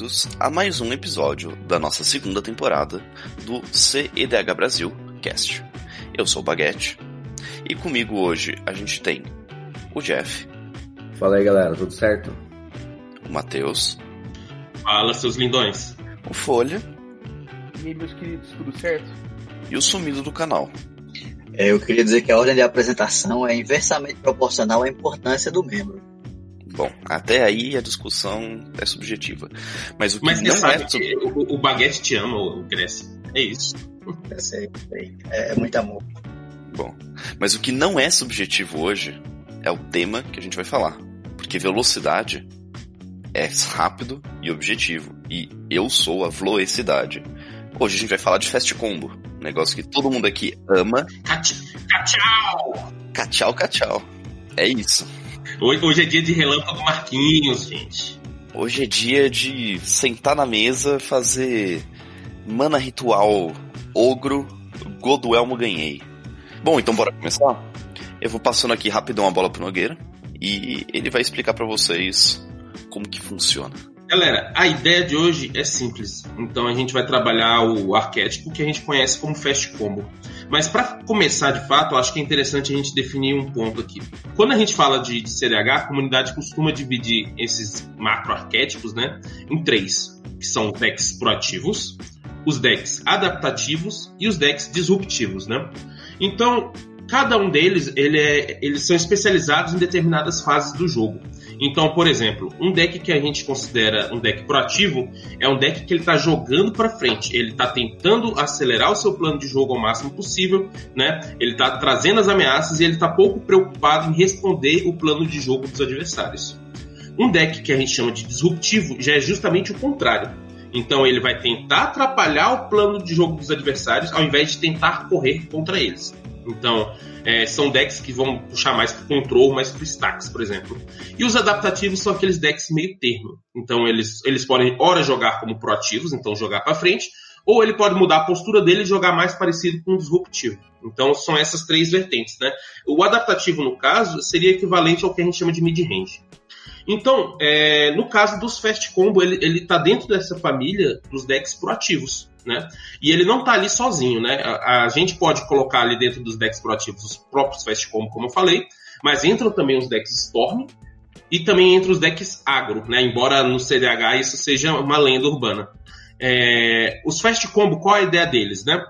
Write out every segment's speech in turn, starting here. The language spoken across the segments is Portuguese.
bem-vindos a mais um episódio da nossa segunda temporada do CEDH Brasil Cast. Eu sou o Baguete e comigo hoje a gente tem o Jeff. Fala aí galera, tudo certo? O Matheus. Fala, seus lindões. O Folha. E aí, meus queridos, tudo certo? E o sumido do canal. É, eu queria dizer que a ordem de apresentação é inversamente proporcional à importância do membro. Bom, até aí a discussão é subjetiva. Mas o que Mas não sabe é. que o, o Baguete te ama, o Grécia. É isso. Eu sei, sei. É, é muito amor. Bom, mas o que não é subjetivo hoje é o tema que a gente vai falar. Porque velocidade é rápido e objetivo. E eu sou a velocidade. Hoje a gente vai falar de fast combo. Um negócio que todo mundo aqui ama. Cachau! Cachau, cachau. É isso. Hoje, hoje é dia de relâmpago Marquinhos, gente. Hoje é dia de sentar na mesa, fazer mana ritual ogro, Goduelmo ganhei. Bom, então bora começar? Eu vou passando aqui rapidão a bola pro Nogueira e ele vai explicar pra vocês como que funciona. Galera, a ideia de hoje é simples. Então a gente vai trabalhar o arquétipo que a gente conhece como Fast Combo. Mas para começar de fato, acho que é interessante a gente definir um ponto aqui. Quando a gente fala de, de CDH, a comunidade costuma dividir esses macro arquétipos né, em três, que são decks proativos, os decks adaptativos e os decks disruptivos. Né? Então, cada um deles ele é, eles são especializados em determinadas fases do jogo. Então, por exemplo, um deck que a gente considera um deck proativo é um deck que ele está jogando para frente. Ele está tentando acelerar o seu plano de jogo ao máximo possível, né? Ele está trazendo as ameaças e ele está pouco preocupado em responder o plano de jogo dos adversários. Um deck que a gente chama de disruptivo já é justamente o contrário. Então ele vai tentar atrapalhar o plano de jogo dos adversários ao invés de tentar correr contra eles. Então, é, são decks que vão puxar mais pro control, mais pro stacks, por exemplo. E os adaptativos são aqueles decks meio termo. Então, eles, eles podem, ora, jogar como proativos, então jogar para frente, ou ele pode mudar a postura dele e jogar mais parecido com o disruptivo. Então, são essas três vertentes, né? O adaptativo, no caso, seria equivalente ao que a gente chama de mid-range. Então, é, no caso dos Fast Combo, ele, ele tá dentro dessa família dos decks proativos. Né? E ele não tá ali sozinho, né? A, a, gente pode colocar ali dentro dos decks proativos os próprios Fast Combo, como eu falei, mas entram também os decks Storm e também entram os decks agro, né? Embora no CDH isso seja uma lenda urbana. É, os Fast Combo, qual a ideia deles, né?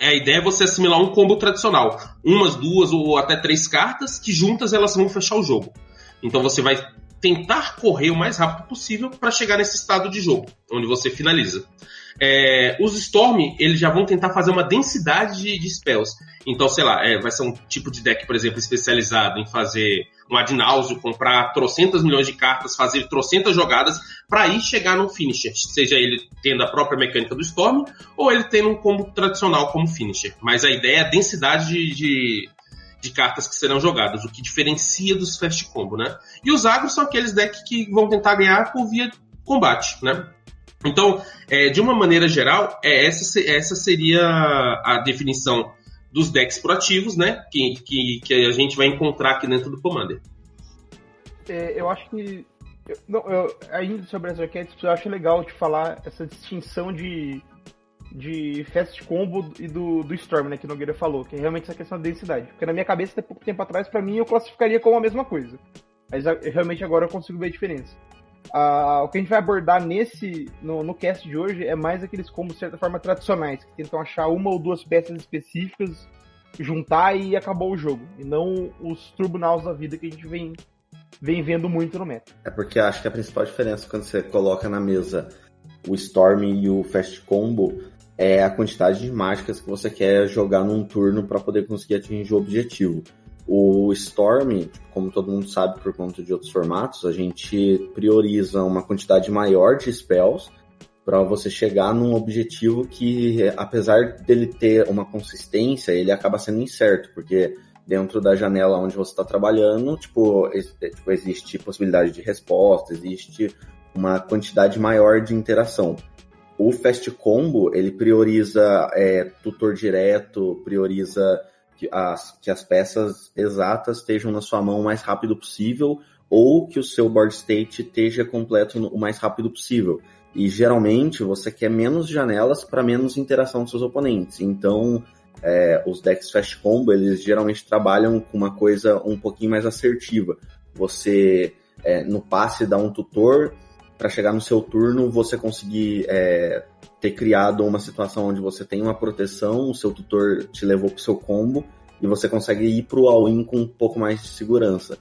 A ideia é você assimilar um combo tradicional, umas, duas ou até três cartas que juntas elas vão fechar o jogo. Então você vai tentar correr o mais rápido possível para chegar nesse estado de jogo, onde você finaliza. É, os Storm, eles já vão tentar fazer uma densidade de, de spells. Então, sei lá, é, vai ser um tipo de deck, por exemplo, especializado em fazer um Adnáusio, comprar trocentas milhões de cartas, fazer trocentas jogadas para ir chegar no finisher. Seja ele tendo a própria mecânica do Storm, ou ele tendo um combo tradicional como finisher. Mas a ideia é a densidade de, de, de cartas que serão jogadas, o que diferencia dos Fast Combo, né? E os agros são aqueles decks que vão tentar ganhar por via combate, né? Então, é, de uma maneira geral, é, essa, essa seria a definição dos decks proativos, né? Que, que, que a gente vai encontrar aqui dentro do Commander. É, eu acho que. Eu, não, eu, ainda sobre as arquétipos, eu acho legal de falar essa distinção de, de Fast Combo e do, do Storm, né? Que o Nogueira falou, que é realmente essa questão da densidade. Porque na minha cabeça, até pouco tempo atrás, para mim, eu classificaria como a mesma coisa. Mas realmente agora eu consigo ver a diferença. Uh, o que a gente vai abordar nesse no, no cast de hoje é mais aqueles combos de certa forma tradicionais, que tentam achar uma ou duas peças específicas, juntar e acabou o jogo. E não os turbonaus da vida que a gente vem, vem vendo muito no meta. É porque acho que a principal diferença quando você coloca na mesa o Storm e o Fast Combo é a quantidade de mágicas que você quer jogar num turno para poder conseguir atingir o objetivo. O Storm, como todo mundo sabe por conta de outros formatos, a gente prioriza uma quantidade maior de spells para você chegar num objetivo que, apesar dele ter uma consistência, ele acaba sendo incerto, porque dentro da janela onde você está trabalhando, tipo, tipo, existe possibilidade de resposta, existe uma quantidade maior de interação. O Fast Combo, ele prioriza é, tutor direto, prioriza que as, que as peças exatas estejam na sua mão o mais rápido possível ou que o seu board state esteja completo o mais rápido possível. E geralmente você quer menos janelas para menos interação com seus oponentes. Então, é, os decks Fast Combo, eles geralmente trabalham com uma coisa um pouquinho mais assertiva. Você, é, no passe, dá um tutor, para chegar no seu turno você conseguir é, ter criado uma situação onde você tem uma proteção, o seu tutor te levou pro seu combo, e você consegue ir pro all-in com um pouco mais de segurança.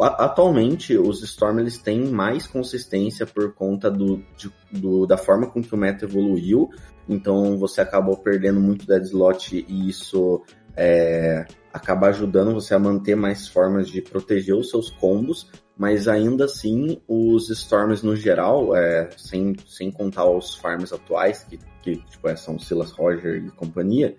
Atualmente, os Storm eles têm mais consistência por conta do, de, do, da forma com que o meta evoluiu. Então, você acabou perdendo muito dead slot e isso é, acaba ajudando você a manter mais formas de proteger os seus combos. Mas ainda assim, os Storms no geral, é, sem, sem contar os farms atuais, que, que tipo, é, são Silas Roger e companhia,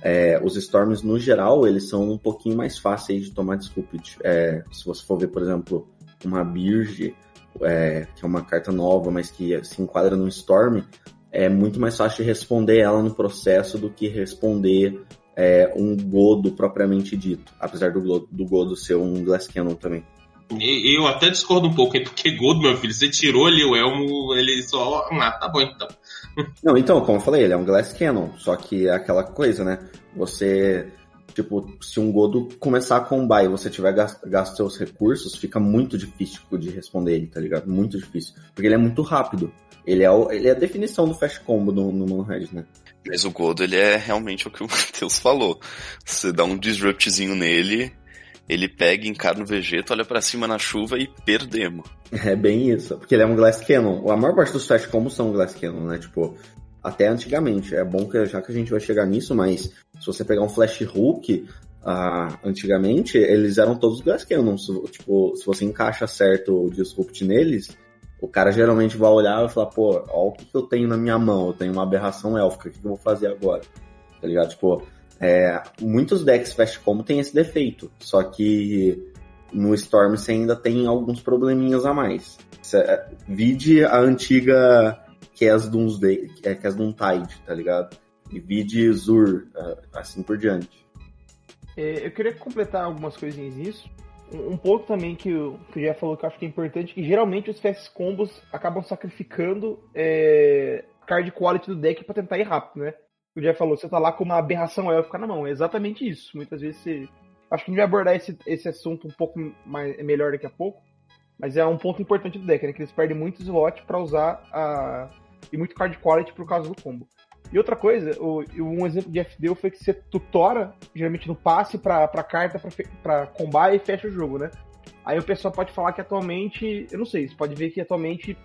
é, os Storms, no geral, eles são um pouquinho mais fáceis de tomar disrupted. É, se você for ver, por exemplo, uma Birge, é, que é uma carta nova, mas que se enquadra no Storm, é muito mais fácil de responder ela no processo do que responder é, um Godo propriamente dito. Apesar do, do Godo ser um Glass Cannon também. Eu até discordo um pouco, porque Godo, meu filho, você tirou ali o Elmo, ele só. Ah, tá bom então. Não, então, como eu falei, ele é um Glass Cannon, só que é aquela coisa, né? Você, tipo, se um Godo começar a combar e você tiver gasto, gasto seus recursos, fica muito difícil de responder ele, tá ligado? Muito difícil. Porque ele é muito rápido. Ele é, o, ele é a definição do Fast Combo no, no Monohead, né? Mas o Godo, ele é realmente o que o Matheus falou. Você dá um disruptzinho nele, ele pega, encara no Vegeta, olha para cima na chuva e perdemos. É bem isso, porque ele é um Glass Cannon. A maior parte dos Fast Combos são Glass Cannon, né? Tipo, até antigamente. É bom que já que a gente vai chegar nisso, mas se você pegar um Flash Hulk, uh, antigamente eles eram todos Glass Cannon. Tipo, se você encaixa certo o Disrupt neles, o cara geralmente vai olhar e falar, pô, olha o que, que eu tenho na minha mão, eu tenho uma aberração élfica, o que, que eu vou fazer agora? Tá ligado? Tipo, é, muitos decks Fast Combo tem esse defeito, só que no Storm você ainda tem alguns probleminhas a mais. É, vide a antiga Cass Doomsday, é, Cass Tide, tá ligado? E vide Zur, é, assim por diante. É, eu queria completar algumas coisinhas nisso. Um, um ponto também que o, que o Jeff falou que eu acho que é importante, que geralmente os fast combos acabam sacrificando é, card quality do deck para tentar ir rápido, né? O Jeff falou, você tá lá com uma aberração élfica na mão. É exatamente isso. Muitas vezes você. Acho que a gente vai abordar esse, esse assunto um pouco mais, melhor daqui a pouco. Mas é um ponto importante do deck, né? Que eles perdem muito slot para usar a. E muito card quality por causa do combo. E outra coisa, o, um exemplo de FD foi que você tutora, geralmente no passe pra carta pra, pra combar e fecha o jogo, né? Aí o pessoal pode falar que atualmente, eu não sei, você pode ver que atualmente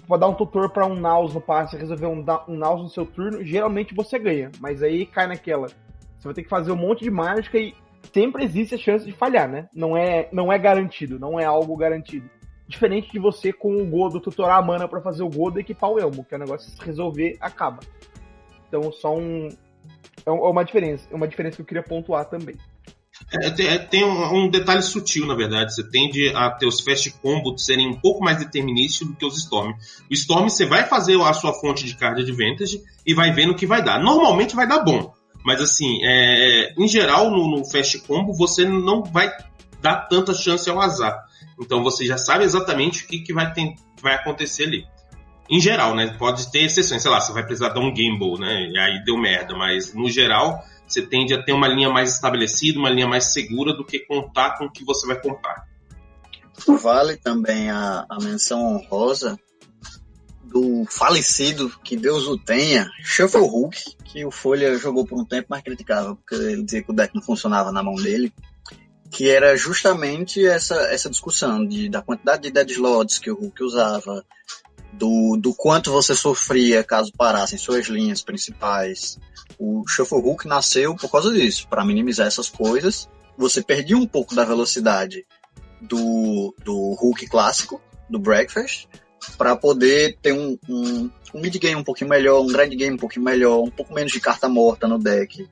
pode dar um tutor para um Naus no passe, resolver um, um Naus no seu turno, geralmente você ganha. Mas aí cai naquela. Você vai ter que fazer um monte de mágica e sempre existe a chance de falhar, né? Não é, não é garantido, não é algo garantido. Diferente de você com o Godo tutorar a mana para fazer o Godo e equipar o Elmo, que é um negócio se resolver, acaba. Então só um. É, é uma diferença. É uma diferença que eu queria pontuar também. É, tem um, um, detalhe sutil, na verdade. Você tende a ter os fast combo serem um pouco mais determinísticos do que os Storm. O Storm você vai fazer a sua fonte de card advantage e vai vendo o que vai dar. Normalmente vai dar bom. Mas assim, é, em geral, no, no fast combo, você não vai dar tanta chance ao azar. Então você já sabe exatamente o que, que vai, ter, vai acontecer ali. Em geral, né? Pode ter exceções, sei lá, você vai precisar dar um gamble, né? E aí deu merda, mas no geral você tende a ter uma linha mais estabelecida, uma linha mais segura do que contar com o que você vai comprar. Vale também a, a menção honrosa do falecido, que Deus o tenha, Shuffle Hulk, que o Folha jogou por um tempo, mas criticava, porque ele dizia que o deck não funcionava na mão dele, que era justamente essa, essa discussão de, da quantidade de dead slots que o Hulk usava, do, do quanto você sofria caso parassem suas linhas principais, o Shuffle Hook nasceu por causa disso, para minimizar essas coisas. Você perdia um pouco da velocidade do, do Hook clássico, do Breakfast, para poder ter um, um, um mid-game um pouquinho melhor, um grand game um pouquinho melhor, um pouco menos de carta morta no deck.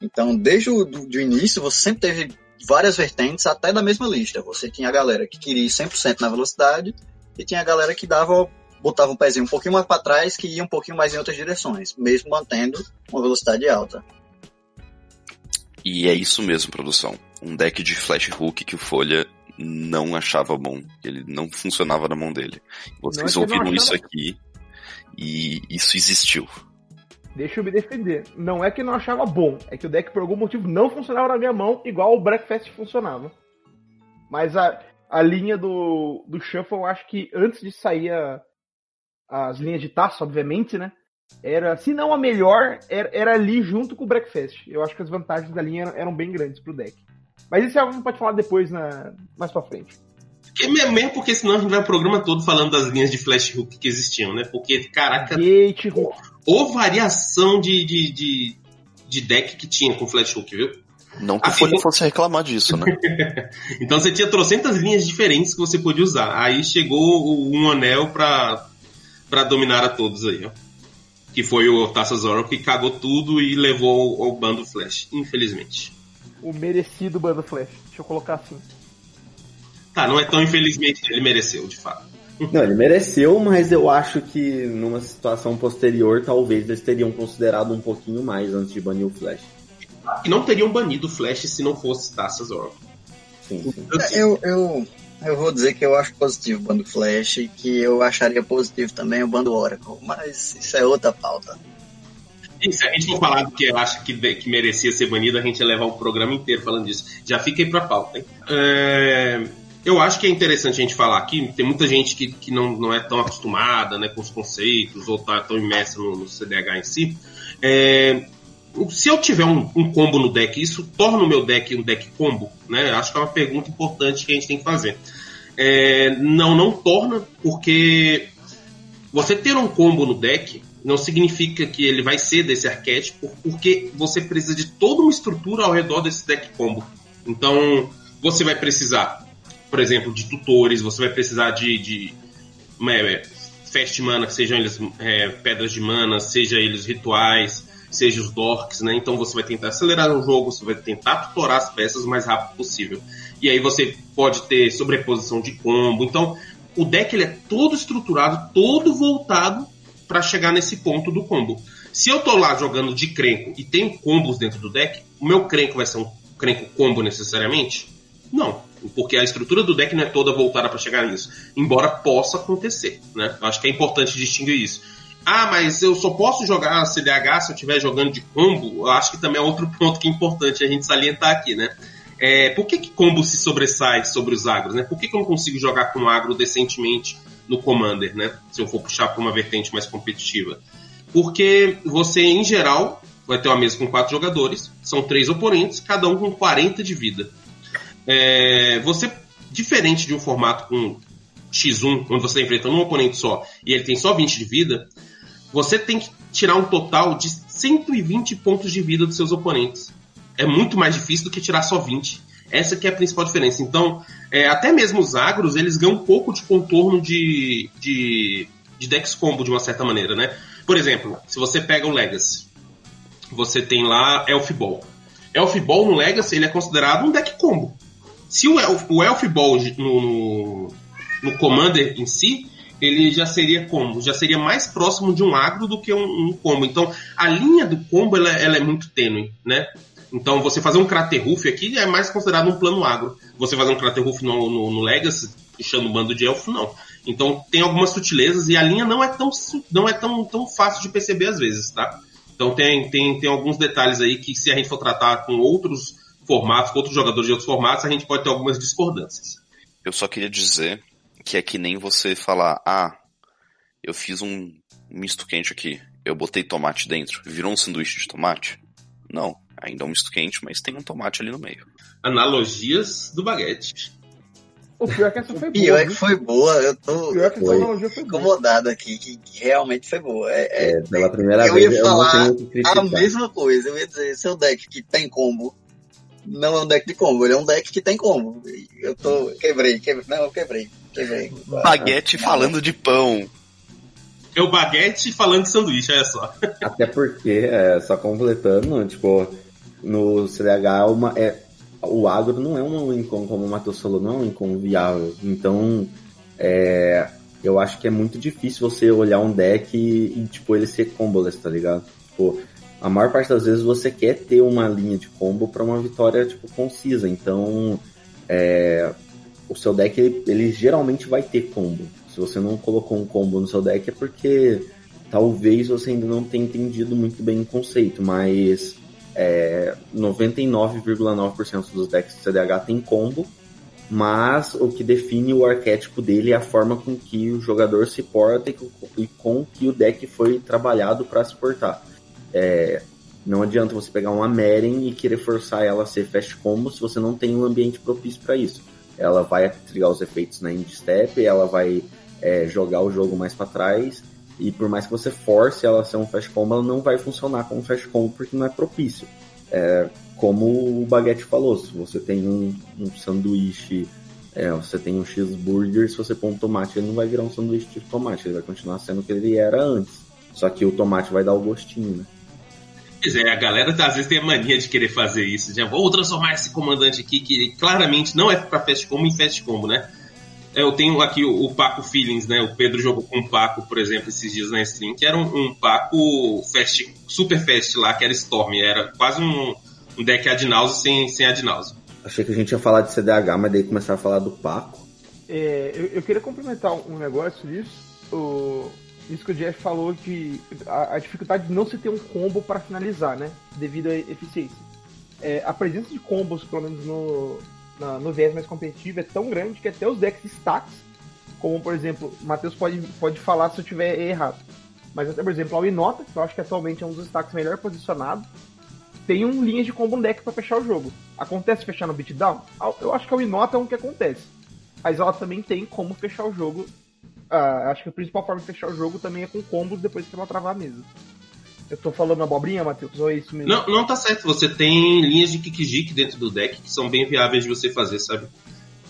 Então, desde o do, do início, você sempre teve várias vertentes, até da mesma lista. Você tinha a galera que queria ir 100% na velocidade, e tinha a galera que dava botava um pezinho um pouquinho mais para trás que ia um pouquinho mais em outras direções, mesmo mantendo uma velocidade alta. E é isso mesmo, produção. Um deck de flash hook que o Folha não achava bom. Ele não funcionava na mão dele. Vocês é ouviram isso aqui. E isso existiu. Deixa eu me defender. Não é que não achava bom, é que o deck por algum motivo não funcionava na minha mão igual o Breakfast funcionava. Mas a, a linha do, do Shuffle, eu acho que antes de sair a, as linhas de taça, obviamente, né? Era, se não a melhor, era, era ali junto com o Breakfast. Eu acho que as vantagens da linha eram, eram bem grandes pro deck. Mas isso é algo que a gente pode falar depois, na, mais pra frente. Porque, mesmo porque senão a gente vai o programa todo falando das linhas de flash hook que existiam, né? Porque, caraca. Gate hook. Ou variação de, de, de, de, deck que tinha com flash hook, viu? Não que a Folha fosse reclamar disso, né? então você tinha trocentas linhas diferentes que você podia usar. Aí chegou um anel pra, pra dominar a todos aí, ó. Que foi o Taça Zoro que cagou tudo e levou ao bando Flash, infelizmente. O merecido bando Flash. Deixa eu colocar assim. Tá, não é tão infelizmente, ele mereceu, de fato. Não, ele mereceu, mas eu acho que numa situação posterior, talvez eles teriam considerado um pouquinho mais antes de banir o Flash. E não teriam banido o Flash se não fosse Taças Oracle. Sim, sim. Eu, eu, eu vou dizer que eu acho positivo o bando Flash e que eu acharia positivo também o bando Oracle, mas isso é outra pauta. E se a gente for falar do que acha que, que merecia ser banido, a gente ia levar o programa inteiro falando disso. Já aí pra pauta, hein? É eu acho que é interessante a gente falar aqui, tem muita gente que, que não, não é tão acostumada né, com os conceitos ou tá tão imersa no, no CDH em si. É, se eu tiver um, um, combo no deck, isso torna o meu deck um deck combo? Né? Acho que é uma pergunta importante que a gente tem que fazer. É, não, não torna, porque você ter um combo no deck não significa que ele vai ser desse arquétipo, porque você precisa de toda uma estrutura ao redor desse deck combo. Então, você vai precisar por exemplo, de tutores, você vai precisar de, de é, fast mana, sejam eles é, pedras de mana, seja eles rituais, seja os dorks, né? Então você vai tentar acelerar o jogo, você vai tentar tutorar as peças o mais rápido possível. E aí você pode ter sobreposição de combo. Então o deck ele é todo estruturado, todo voltado para chegar nesse ponto do combo. Se eu tô lá jogando de crenco e tenho combos dentro do deck, o meu crenco vai ser um crenco combo necessariamente? Não porque a estrutura do deck não é toda voltada para chegar nisso. Embora possa acontecer, né? Acho que é importante distinguir isso. Ah, mas eu só posso jogar CDH se eu estiver jogando de combo? Eu acho que também é outro ponto que é importante a gente salientar aqui, né? É, por que, que combo se sobressai sobre os agros, né? Por que, que eu não consigo jogar com agro decentemente no Commander, né? Se eu for puxar para uma vertente mais competitiva. Porque você, em geral, vai ter uma mesa com quatro jogadores, são três oponentes, cada um com 40 de vida. É, você, diferente de um formato com X1, onde você está enfrentando um oponente só e ele tem só 20 de vida, você tem que tirar um total de 120 pontos de vida dos seus oponentes. É muito mais difícil do que tirar só 20. Essa que é a principal diferença. Então, é, até mesmo os agros, eles ganham um pouco de contorno de, de, de Dex Combo, de uma certa maneira, né? Por exemplo, se você pega o Legacy, você tem lá Elf Ball. Elf Ball no Legacy, ele é considerado um deck combo. Se o, Elf, o Elf Ball no, no, no, Commander em si, ele já seria combo, já seria mais próximo de um agro do que um, um combo. Então, a linha do combo ela, ela, é muito tênue, né? Então, você fazer um Kraterhoof aqui é mais considerado um plano agro. Você fazer um Kraterhoof no, no, no Legacy, puxando um bando de elfo, não. Então, tem algumas sutilezas e a linha não é tão, não é tão, tão fácil de perceber às vezes, tá? Então, tem, tem, tem alguns detalhes aí que se a gente for tratar com outros formatos, com outros jogadores de outros formatos, a gente pode ter algumas discordâncias. Eu só queria dizer que é que nem você falar, ah, eu fiz um misto quente aqui, eu botei tomate dentro, virou um sanduíche de tomate? Não, ainda é um misto quente, mas tem um tomate ali no meio. Analogias do baguete. O pior é que essa foi boa. Pior é que foi boa, eu tô pior é que essa analogia foi incomodado aqui, que, realmente foi boa. É, é, é pela primeira eu vez ia falar a mesma coisa, eu ia dizer, seu deck que tem combo não é um deck de combo, ele é um deck que tem combo. Eu tô. Quebrei, quebrei. Não, eu quebrei. Baguete falando de pão. É o baguete falando de sanduíche, olha só. Até porque, é, só completando, tipo, no CDH uma, é, o agro não é um incom, como o Matheus falou, não é um incom viável. Então, é, eu acho que é muito difícil você olhar um deck e, e tipo, ele ser comboless, tá ligado? Tipo, a maior parte das vezes você quer ter uma linha de combo para uma vitória tipo concisa. Então, é, o seu deck ele, ele, geralmente vai ter combo. Se você não colocou um combo no seu deck é porque talvez você ainda não tenha entendido muito bem o conceito, mas é, 99,9% dos decks de CDH tem combo, mas o que define o arquétipo dele é a forma com que o jogador se porta e com que o deck foi trabalhado para se portar. É, não adianta você pegar uma Meren e querer forçar ela a ser fast combo se você não tem um ambiente propício para isso. Ela vai trigar os efeitos na end step, ela vai é, jogar o jogo mais para trás e por mais que você force ela a ser um fast combo, ela não vai funcionar como fast combo porque não é propício. É, como o Baguette falou, se você tem um, um sanduíche, é, você tem um cheeseburger, se você pôr um tomate, ele não vai virar um sanduíche de tomate, ele vai continuar sendo o que ele era antes. Só que o tomate vai dar o gostinho, né? Pois é, a galera às vezes tem a mania de querer fazer isso. Já vou transformar esse comandante aqui, que claramente não é para fast combo, em fast combo, né? Eu tenho aqui o, o, Paco Feelings, né? O Pedro jogou com o Paco, por exemplo, esses dias na stream, que era um, um Paco fast, super fast lá, que era Storm. Era quase um, um deck Adnause sem, sem Adnause. Achei que a gente ia falar de CDH, mas daí começar a falar do Paco. É, eu, eu, queria complementar um negócio disso. O, isso que o Jeff falou de a, a, dificuldade de não se ter um combo para finalizar, né? Devido à eficiência. É, a presença de combos, pelo menos no, na, no viés mais competitivo é tão grande que até os decks stacks, como por exemplo, o Matheus pode, pode falar se eu tiver errado, mas até por exemplo, a Inota, que eu acho que atualmente é um dos stacks melhor posicionado, tem um linha de combo deck para fechar o jogo. Acontece fechar no beatdown? Eu acho que a Inota é um que acontece. Mas ela também tem como fechar o jogo. Acho que a principal forma de fechar o jogo também é com combos depois que ela travar a mesa. Eu tô falando abobrinha, Matheus, ou é isso mesmo? Não, não tá certo. Você tem linhas de Kikijik dentro do deck que são bem viáveis de você fazer, sabe?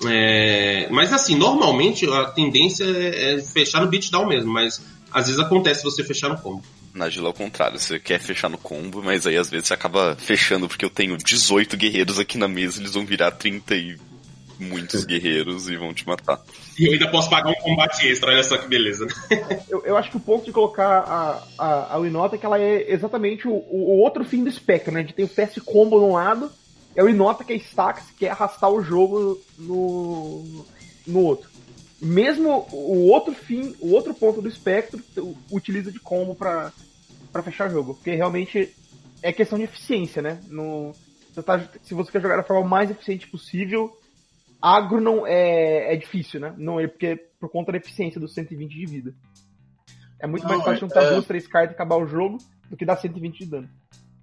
É... Mas assim, normalmente a tendência é, é fechar no beatdown mesmo, mas às vezes acontece você fechar no combo. Na Gila é o contrário, você quer fechar no combo, mas aí às vezes você acaba fechando porque eu tenho 18 guerreiros aqui na mesa, eles vão virar 30 e muitos guerreiros e vão te matar. E eu ainda posso pagar um combate extra, olha só que beleza. eu, eu acho que o ponto de colocar a, a, a Winota é que ela é exatamente o, o, outro fim do espectro, né? A gente tem o fast combo de um lado, é o Inota que é stacks, que é arrastar o jogo no, no outro. Mesmo o outro fim, o outro ponto do espectro utiliza de combo para fechar o jogo, porque realmente é questão de eficiência, né? No, tá, se você quer jogar da forma mais eficiente possível, agro não é, é difícil, né? Não é porque por conta da eficiência dos 120 de vida. É muito não, mais fácil juntar é... duas, três cartas e acabar o jogo do que dar 120 de dano.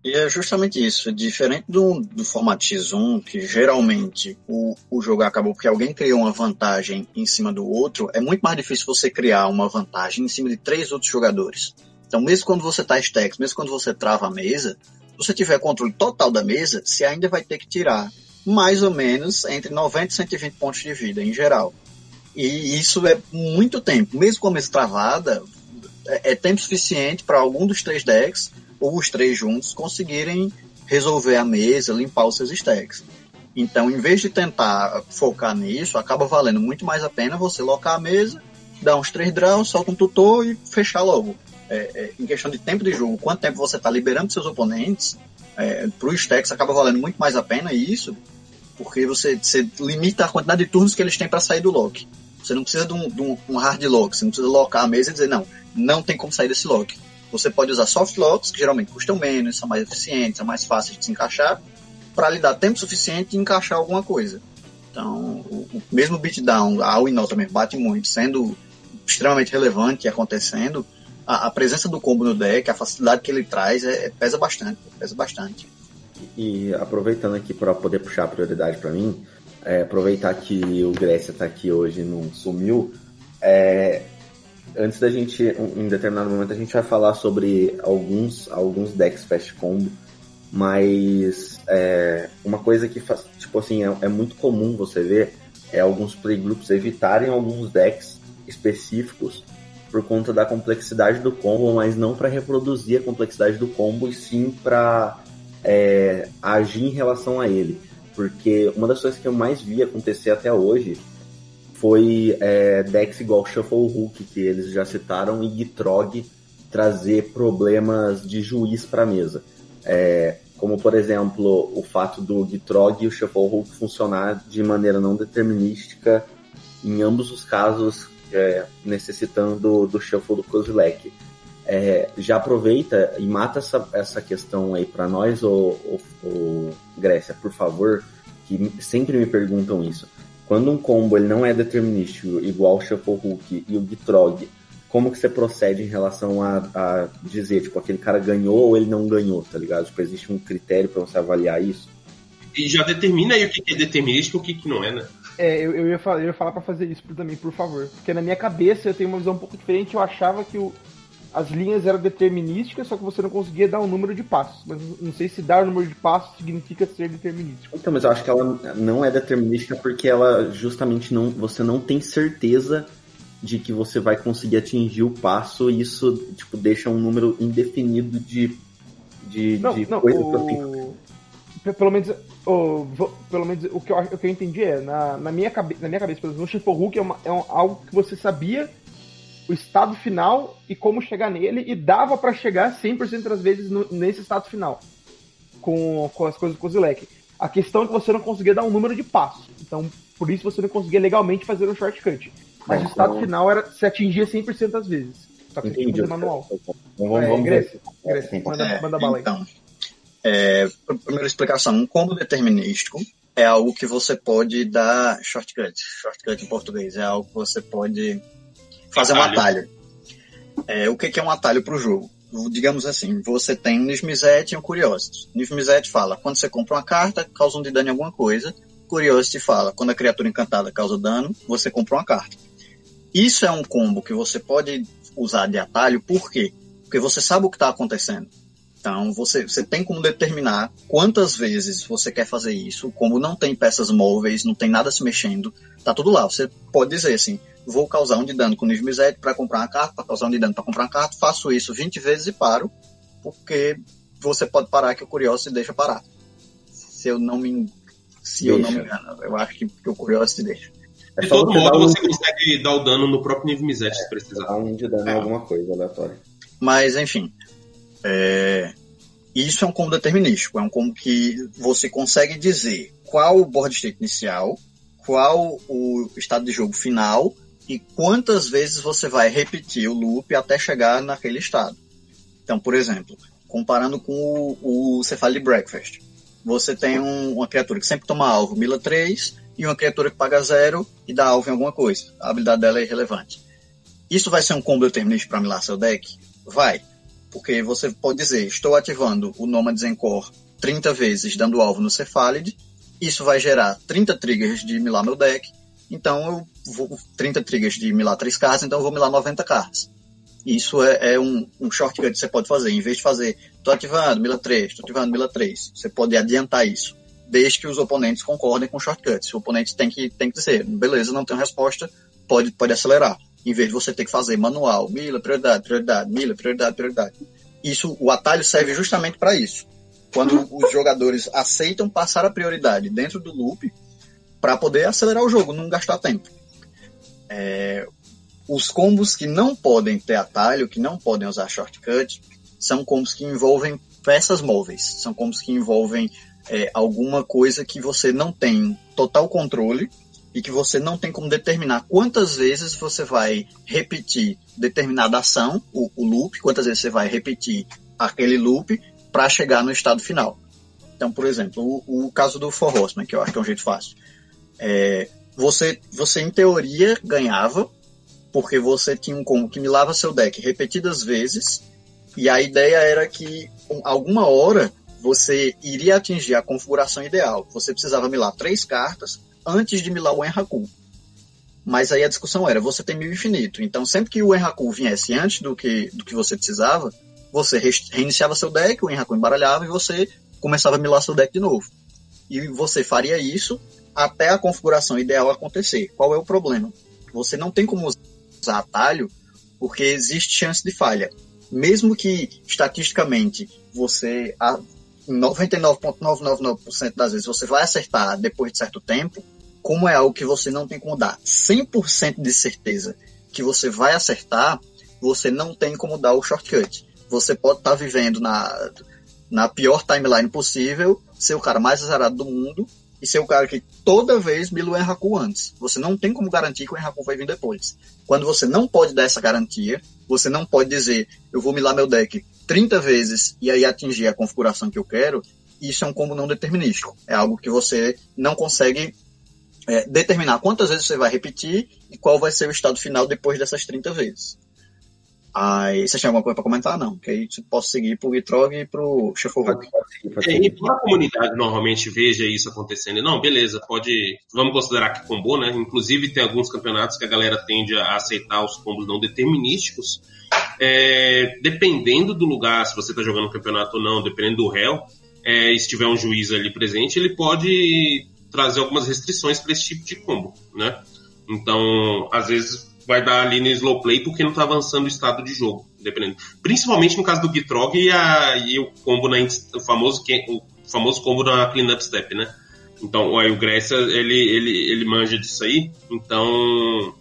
E é justamente isso. Diferente do, do formato X1, que geralmente o, o jogo acabou porque alguém criou uma vantagem em cima do outro, é muito mais difícil você criar uma vantagem em cima de três outros jogadores. Então, mesmo quando você tá stacks, mesmo quando você trava a mesa, se você tiver controle total da mesa, você ainda vai ter que tirar mais ou menos entre 90 e 120 pontos de vida em geral. E isso é muito tempo. Mesmo com a mesa travada, é, é tempo suficiente para algum dos três decks, ou os três juntos, conseguirem resolver a mesa, limpar os seus stacks. Então, em vez de tentar focar nisso, acaba valendo muito mais a pena você locar a mesa, dar uns três draws, solta um tutor e fechar logo. É, é, em questão de tempo de jogo, quanto tempo você está liberando seus oponentes, é, para o stacks acaba valendo muito mais a pena isso, porque você, você limita a quantidade de turnos que eles têm para sair do lock. Você não precisa de um, de um, hard lock, você não precisa locar a mesa e dizer, não, não tem como sair desse lock. Você pode usar soft locks, que geralmente custam menos, são mais eficientes, são mais fáceis de se encaixar, para lhe dar tempo suficiente de encaixar alguma coisa. Então, o, o mesmo beatdown, a Winnow também bate muito, sendo extremamente relevante e acontecendo, a, a, presença do combo no deck, a facilidade que ele traz, é, pesa bastante, pesa bastante. E aproveitando aqui para poder puxar a prioridade para mim, é, aproveitar que o Grécia está aqui hoje não sumiu, é, antes da gente, em determinado momento, a gente vai falar sobre alguns, alguns decks fast combo, mas é, uma coisa que faz, tipo assim, é, é, muito comum você ver é alguns playgroups evitarem alguns decks específicos por conta da complexidade do combo, mas não para reproduzir a complexidade do combo, e sim para é, agir em relação a ele. Porque uma das coisas que eu mais vi acontecer até hoje foi é, decks igual Shuffle Hook, que eles já citaram, e Gitrog trazer problemas de juiz para a mesa. É, como, por exemplo, o fato do Gitrog e o Shuffle Hook funcionar de maneira não determinística em ambos os casos, é, necessitando do Shuffle do Kozilek. é, já aproveita e mata essa, essa questão aí para nós, ô, ô, ô, Grécia, por favor, que sempre me perguntam isso. Quando um combo ele não é determinístico, igual o Shuffle Hook e o Gitrog, como que você procede em relação a, a, dizer, tipo, aquele cara ganhou ou ele não ganhou, tá ligado? Tipo, existe um critério para você avaliar isso? E já determina aí o que é determinístico e o que não é, né? É, eu, eu, ia falar, eu ia falar pra fazer isso também, por favor. Porque na minha cabeça eu tenho uma visão um pouco diferente. Eu achava que o, as linhas eram determinísticas, só que você não conseguia dar um número de passos. Mas não sei se dar o um número de passos significa ser determinístico. Então, mas eu acho que ela não é determinística porque ela justamente não. Você não tem certeza de que você vai conseguir atingir o passo e isso tipo, deixa um número indefinido de, de, não, de não, coisas o... Pelo menos, o, pelo menos o, que eu, o que eu entendi é, na, na, minha, cabe, na minha cabeça, por exemplo, no Hook é, uma, é um, algo que você sabia o estado final e como chegar nele, e dava para chegar 100% das vezes no, nesse estado final, com, com as coisas do Kozilek. A questão é que você não conseguia dar um número de passos, então por isso você não conseguia legalmente fazer um shortcut. Mas o estado então... final era se atingia 100% das vezes. Só que Entendi, você tinha que fazer manual. Então vamos, é, vamos Grécia, manda, é, manda bala aí. Então, é, primeira explicação, um combo determinístico é algo que você pode dar shortcut. Shortcut em português é algo que você pode fazer atalho. um atalho. É, o que, que é um atalho para o jogo? Digamos assim, você tem um e um Curiosity. Nifmizet fala, quando você compra uma carta, causa um de dano em alguma coisa. Curiosity fala, quando a criatura encantada causa dano, você compra uma carta. Isso é um combo que você pode usar de atalho, por quê? Porque você sabe o que está acontecendo. Então, você, você tem como determinar quantas vezes você quer fazer isso, como não tem peças móveis, não tem nada se mexendo, tá tudo lá. Você pode dizer assim, vou causar um de dano com nível Mizete para comprar uma carta, para causar um de dano para comprar uma carta, faço isso 20 vezes e paro, porque você pode parar que o Curiosity deixa parar. Se eu não me, se deixa. eu não me engano, eu acho que, que o Curiosity deixa. É de todo modo, um... você consegue dar o dano no próprio nível Mizete, é, se precisar. Dar um de dano em alguma coisa aleatória. Mas, enfim. É... Isso é um combo determinístico. É um combo que você consegue dizer qual o board state inicial, qual o estado de jogo final e quantas vezes você vai repetir o loop até chegar naquele estado. Então, por exemplo, comparando com o, o Breakfast, você tem um, uma criatura que sempre toma alvo, mila 3, e uma criatura que paga 0 e dá alvo em alguma coisa. A habilidade dela é irrelevante. Isso vai ser um combo determinante para milar seu deck? Vai. Porque você pode dizer, estou ativando o Nomad Zenkor 30 vezes dando alvo no Cephalid, isso vai gerar 30 triggers de milar meu deck, então eu vou 30 triggers de milar 3 cartas, então eu vou milar 90 cartas. Isso é, é um, um shortcut que você pode fazer. Em vez de fazer, tô ativando, mila 3, tô ativando, mila 3. Você pode adiantar isso, desde que os oponentes concordem com o shortcut. Se o oponente tem que, tem que dizer, beleza, não tem resposta, pode, pode acelerar. Em vez de você ter que fazer manual, mila, prioridade, prioridade, mila, prioridade, prioridade. Isso, o atalho serve justamente para isso. Quando os jogadores aceitam passar a prioridade dentro do loop, para poder acelerar o jogo, não gastar tempo. É, os combos que não podem ter atalho, que não podem usar shortcut, são combos que envolvem peças móveis, são combos que envolvem é, alguma coisa que você não tem total controle e que você não tem como determinar quantas vezes você vai repetir determinada ação, o, o loop, quantas vezes você vai repetir aquele loop para chegar no estado final. Então, por exemplo, o, o caso do For Horseman, que eu acho que é um jeito fácil. É, você, você, em teoria, ganhava, porque você tinha um combo que milava seu deck repetidas vezes, e a ideia era que, alguma hora, você iria atingir a configuração ideal. Você precisava milar três cartas antes de milar o Enraku. Mas aí a discussão era, você tem mil infinito, então sempre que o Enraku viesse antes do que, do que você precisava, você reiniciava seu deck, o Enraku embaralhava e você começava a milar seu deck de novo. E você faria isso até a configuração ideal acontecer. Qual é o problema? Você não tem como usar atalho porque existe chance de falha. Mesmo que estatisticamente você, 99,999% das vezes, você vai acertar depois de certo tempo, como é algo que você não tem como dar 100% de certeza que você vai acertar, você não tem como dar o shortcut. Você pode estar tá vivendo na, na pior timeline possível, ser o cara mais azarado do mundo, e ser o cara que toda vez mila o Enraku antes. Você não tem como garantir que o Enraku vai vir depois. Quando você não pode dar essa garantia, você não pode dizer, eu vou milar meu deck 30 vezes e aí atingir a configuração que eu quero, isso é um combo não determinístico. É algo que você não consegue é, determinar quantas vezes você vai repetir e qual vai ser o estado final depois dessas 30 vezes. Aí, você tem alguma coisa para comentar? Não, que aí você posso seguir pro Gitrog e pro Shuffle Rook. É, e a comunidade normalmente veja isso acontecendo, não, beleza, pode, vamos considerar que combou, né? Inclusive tem alguns campeonatos que a galera tende a aceitar os combos não determinísticos, é, dependendo do lugar, se você está jogando um campeonato ou não, dependendo do réu, é, se tiver um juiz ali presente, ele pode trazer algumas restrições para esse tipo de combo, né? Então, às vezes vai dar ali no slow play porque não tá avançando o estado de jogo, dependendo. Principalmente no caso do Gitrog e, a, e o combo na o famoso o famoso combo na cleanup step, né? Então, aí o Grécia, ele, ele, ele manja disso aí. Então,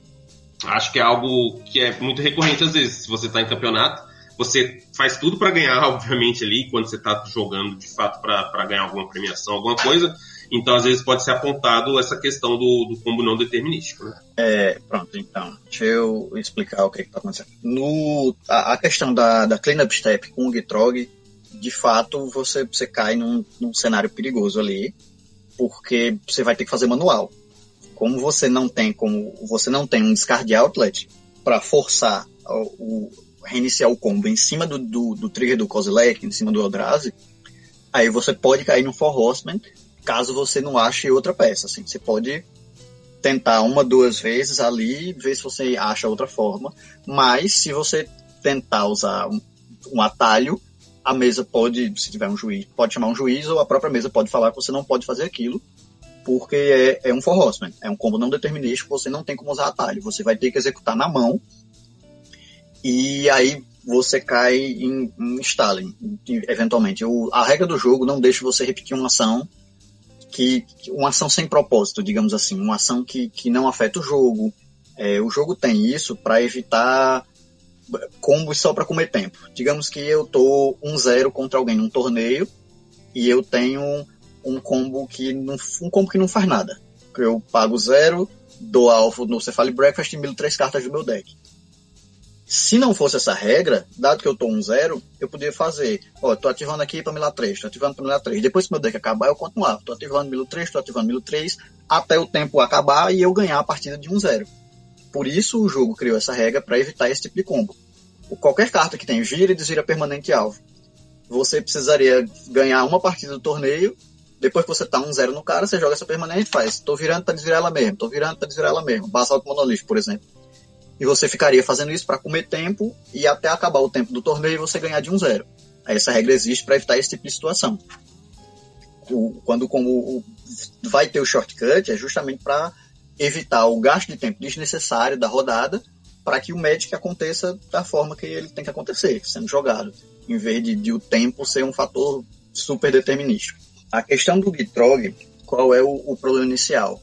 acho que é algo que é muito recorrente às vezes. Se você tá em campeonato, você faz tudo para ganhar, obviamente, ali, quando você tá jogando de fato para ganhar alguma premiação, alguma coisa. Então, às vezes, pode ser apontado essa questão do, do combo não determinístico. Né? É, pronto, então, deixa eu explicar o que está acontecendo. No, a, a, questão da, da cleanup step com o Gitrog, de fato, você, você cai num, num cenário perigoso ali, porque você vai ter que fazer manual. Como você não tem, como você não tem um discard outlet para forçar o, o, reiniciar o combo em cima do, do, do trigger do Kozilek, em cima do Eldrazi, aí você pode cair no For Horseman caso você não ache outra peça. Assim, você pode tentar uma, duas vezes ali, ver se você acha outra forma, mas se você tentar usar um, um atalho, a mesa pode, se tiver um juiz, pode chamar um juiz ou a própria mesa pode falar que você não pode fazer aquilo, porque é, é um for é um combo não determinístico, você não tem como usar atalho, você vai ter que executar na mão e aí você cai em, em Stalin, eventualmente. O, a regra do jogo não deixa você repetir uma ação que uma ação sem propósito, digamos assim, uma ação que, que não afeta o jogo. É, o jogo tem isso para evitar combos só para comer tempo. Digamos que eu tô 1-0 contra alguém num torneio e eu tenho um combo que não, um combo que não faz nada. Eu pago zero, dou alvo no Cephali Breakfast e milo três cartas do meu deck. Se não fosse essa regra, dado que eu tô um zero, eu poderia fazer, ó, tô ativando aqui para milar 3, tô ativando para milar 3. Depois que meu deck acabar, eu continuar. Tô ativando milo 3, tô ativando milo 3, até o tempo acabar e eu ganhar a partida de um zero. Por isso o jogo criou essa regra para evitar esse tipo de combo. Qualquer carta que tem gira e desvira permanente alvo. Você precisaria ganhar uma partida do torneio, depois que você tá um zero no cara, você joga essa permanente e faz, tô virando para desvirar ela mesmo, tô virando para desvirar ela mesmo. Basalt Monolith, por exemplo e você ficaria fazendo isso para comer tempo e até acabar o tempo do torneio você ganhar de um zero. Essa regra existe para evitar esse tipo de situação. O, quando como o, vai ter o shortcut é justamente para evitar o gasto de tempo desnecessário da rodada para que o Magic aconteça da forma que ele tem que acontecer, sendo jogado, em vez de, de o tempo ser um fator super determinístico. A questão do Gitrog, qual é o, o problema inicial?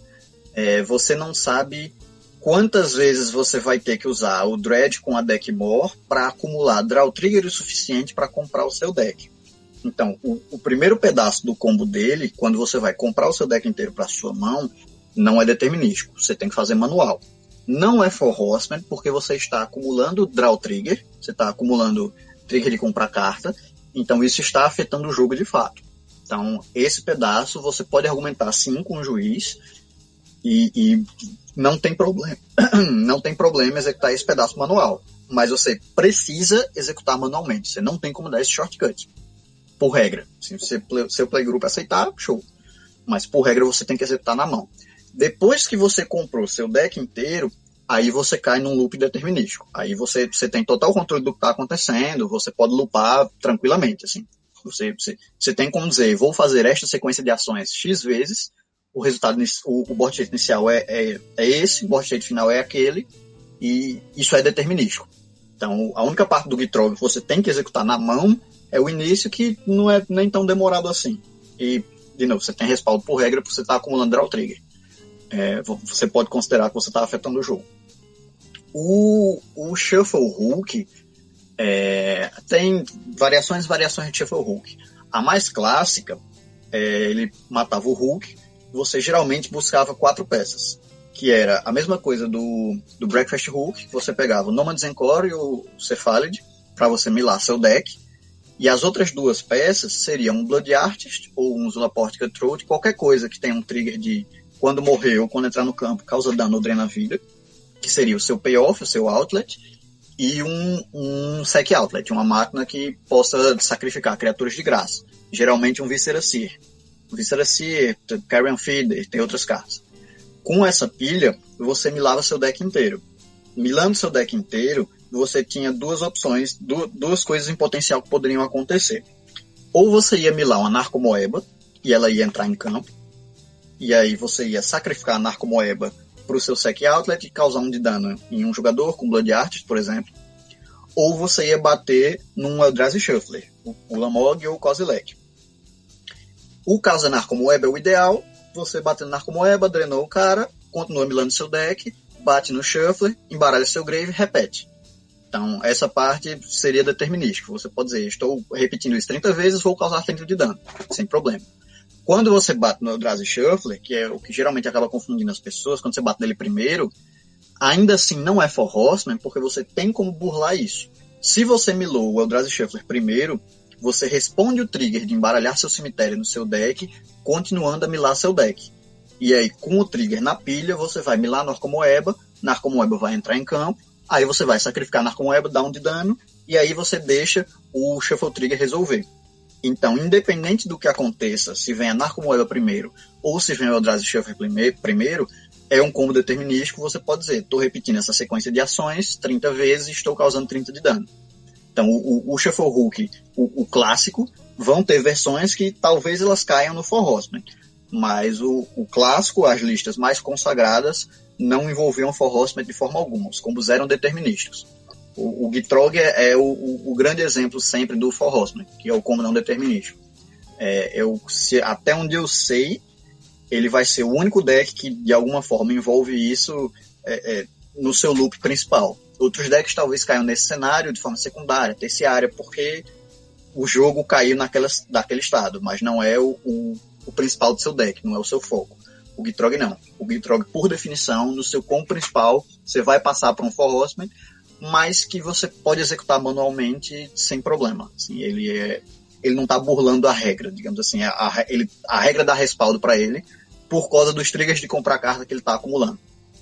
É, você não sabe quantas vezes você vai ter que usar o Dread com a deck More para acumular draw trigger o suficiente para comprar o seu deck. Então, o, o, primeiro pedaço do combo dele, quando você vai comprar o seu deck inteiro para sua mão, não é determinístico. Você tem que fazer manual. Não é for horseman, porque você está acumulando draw trigger, você está acumulando trigger de comprar carta, então isso está afetando o jogo de fato. Então, esse pedaço você pode argumentar sim com o juiz e, e não tem problema. não tem problema executar esse pedaço manual. Mas você precisa executar manualmente. Você não tem como dar esse shortcut. Por regra. Se você, seu playgroup aceitar, show. Mas por regra você tem que executar na mão. Depois que você comprou seu deck inteiro, aí você cai num loop determinístico. Aí você, você tem total controle do que está acontecendo, você pode loopar tranquilamente, assim. Você, você, você tem como dizer, vou fazer esta sequência de ações X vezes, o resultado, o, o board state inicial é, é, é esse, o board state final é aquele, e isso é determinístico. Então, a única parte do Gitrog que você tem que executar na mão é o início, que não é nem tão demorado assim. E, de novo, você tem respaldo por regra porque você está acumulando draw trigger. É, você pode considerar que você está afetando o jogo. O, o Shuffle Hook é, tem variações e variações de Hook. A mais clássica, é, ele matava o Hulk, você geralmente buscava quatro peças, que era a mesma coisa do, do Breakfast Hook, você pegava o Nomad's Encore e o Cephalid para você milar seu deck, e as outras duas peças seriam um Blood Artist ou um Zulaport Cutthroat, qualquer coisa que tenha um trigger de quando morrer ou quando entrar no campo causa dano ou drena vida, que seria o seu payoff, o seu outlet, e um, um sec outlet, uma máquina que possa sacrificar criaturas de graça. Geralmente um Viscera Seer. Viscera Seer, Carrion Feeder, tem outras cartas. Com essa pilha, você milava seu deck inteiro. Milando seu deck inteiro, você tinha duas opções, duas coisas em potencial que poderiam acontecer. Ou você ia milar uma Narcomoeba, e ela ia entrar em campo, e aí você ia sacrificar a Narcomoeba para o seu Sec Outlet e causar um de dano em um jogador, com Blood Artist, por exemplo. Ou você ia bater num Eldrazi Shuffler, o Lamog ou o Kozilek. O caso Narcomoeba é o ideal, você bate no Narcomoeba, drenou o cara, continua milando seu deck, bate no Shuffler, embaralha seu Grave repete. Então, essa parte seria determinística. Você pode dizer, estou repetindo isso 30 vezes, vou causar 30 de dano, sem problema. Quando você bate no Eldrazi Shuffler, que é o que geralmente acaba confundindo as pessoas, quando você bate nele primeiro, ainda assim não é for horseman, porque você tem como burlar isso. Se você milou o Eldrazi Shuffler primeiro, você responde o trigger de embaralhar seu cemitério no seu deck, continuando a milar seu deck. E aí, com o trigger na pilha, você vai milar Narcomoeba, Narcomoeba vai entrar em campo, aí você vai sacrificar Narcomoeba, dar um de dano, e aí você deixa o Shuffle Trigger resolver. Então, independente do que aconteça, se vem a Narcomoeba primeiro ou se o Eldrazi Shuffle primeiro, é um combo determinístico, você pode dizer, estou repetindo essa sequência de ações 30 vezes estou causando 30 de dano. Então, o, o Shuffle Hook, o, o, clássico, vão ter versões que talvez elas caiam no For Horseman. Mas o, o clássico, as listas mais consagradas, não envolviam For Horseman de forma alguma. Os combos eram determinísticos. O, o Gitrog é, é o, o, grande exemplo sempre do For Horseman, que é o combo não determinístico. É, eu, se, até onde eu sei, ele vai ser o único deck que de alguma forma envolve isso é, é, no seu loop principal. Outros decks talvez caiam nesse cenário de forma secundária, terciária, porque o jogo caiu naquela, naquele estado, mas não é o, o, o principal do seu deck, não é o seu foco. O Gitrog não. O Gitrog, por definição, no seu combo principal, você vai passar para um For Horseman, mas que você pode executar manualmente sem problema. Assim, ele é, ele não está burlando a regra, digamos assim. A, a, ele, a regra dá respaldo para ele por causa dos triggers de comprar carta que ele está acumulando.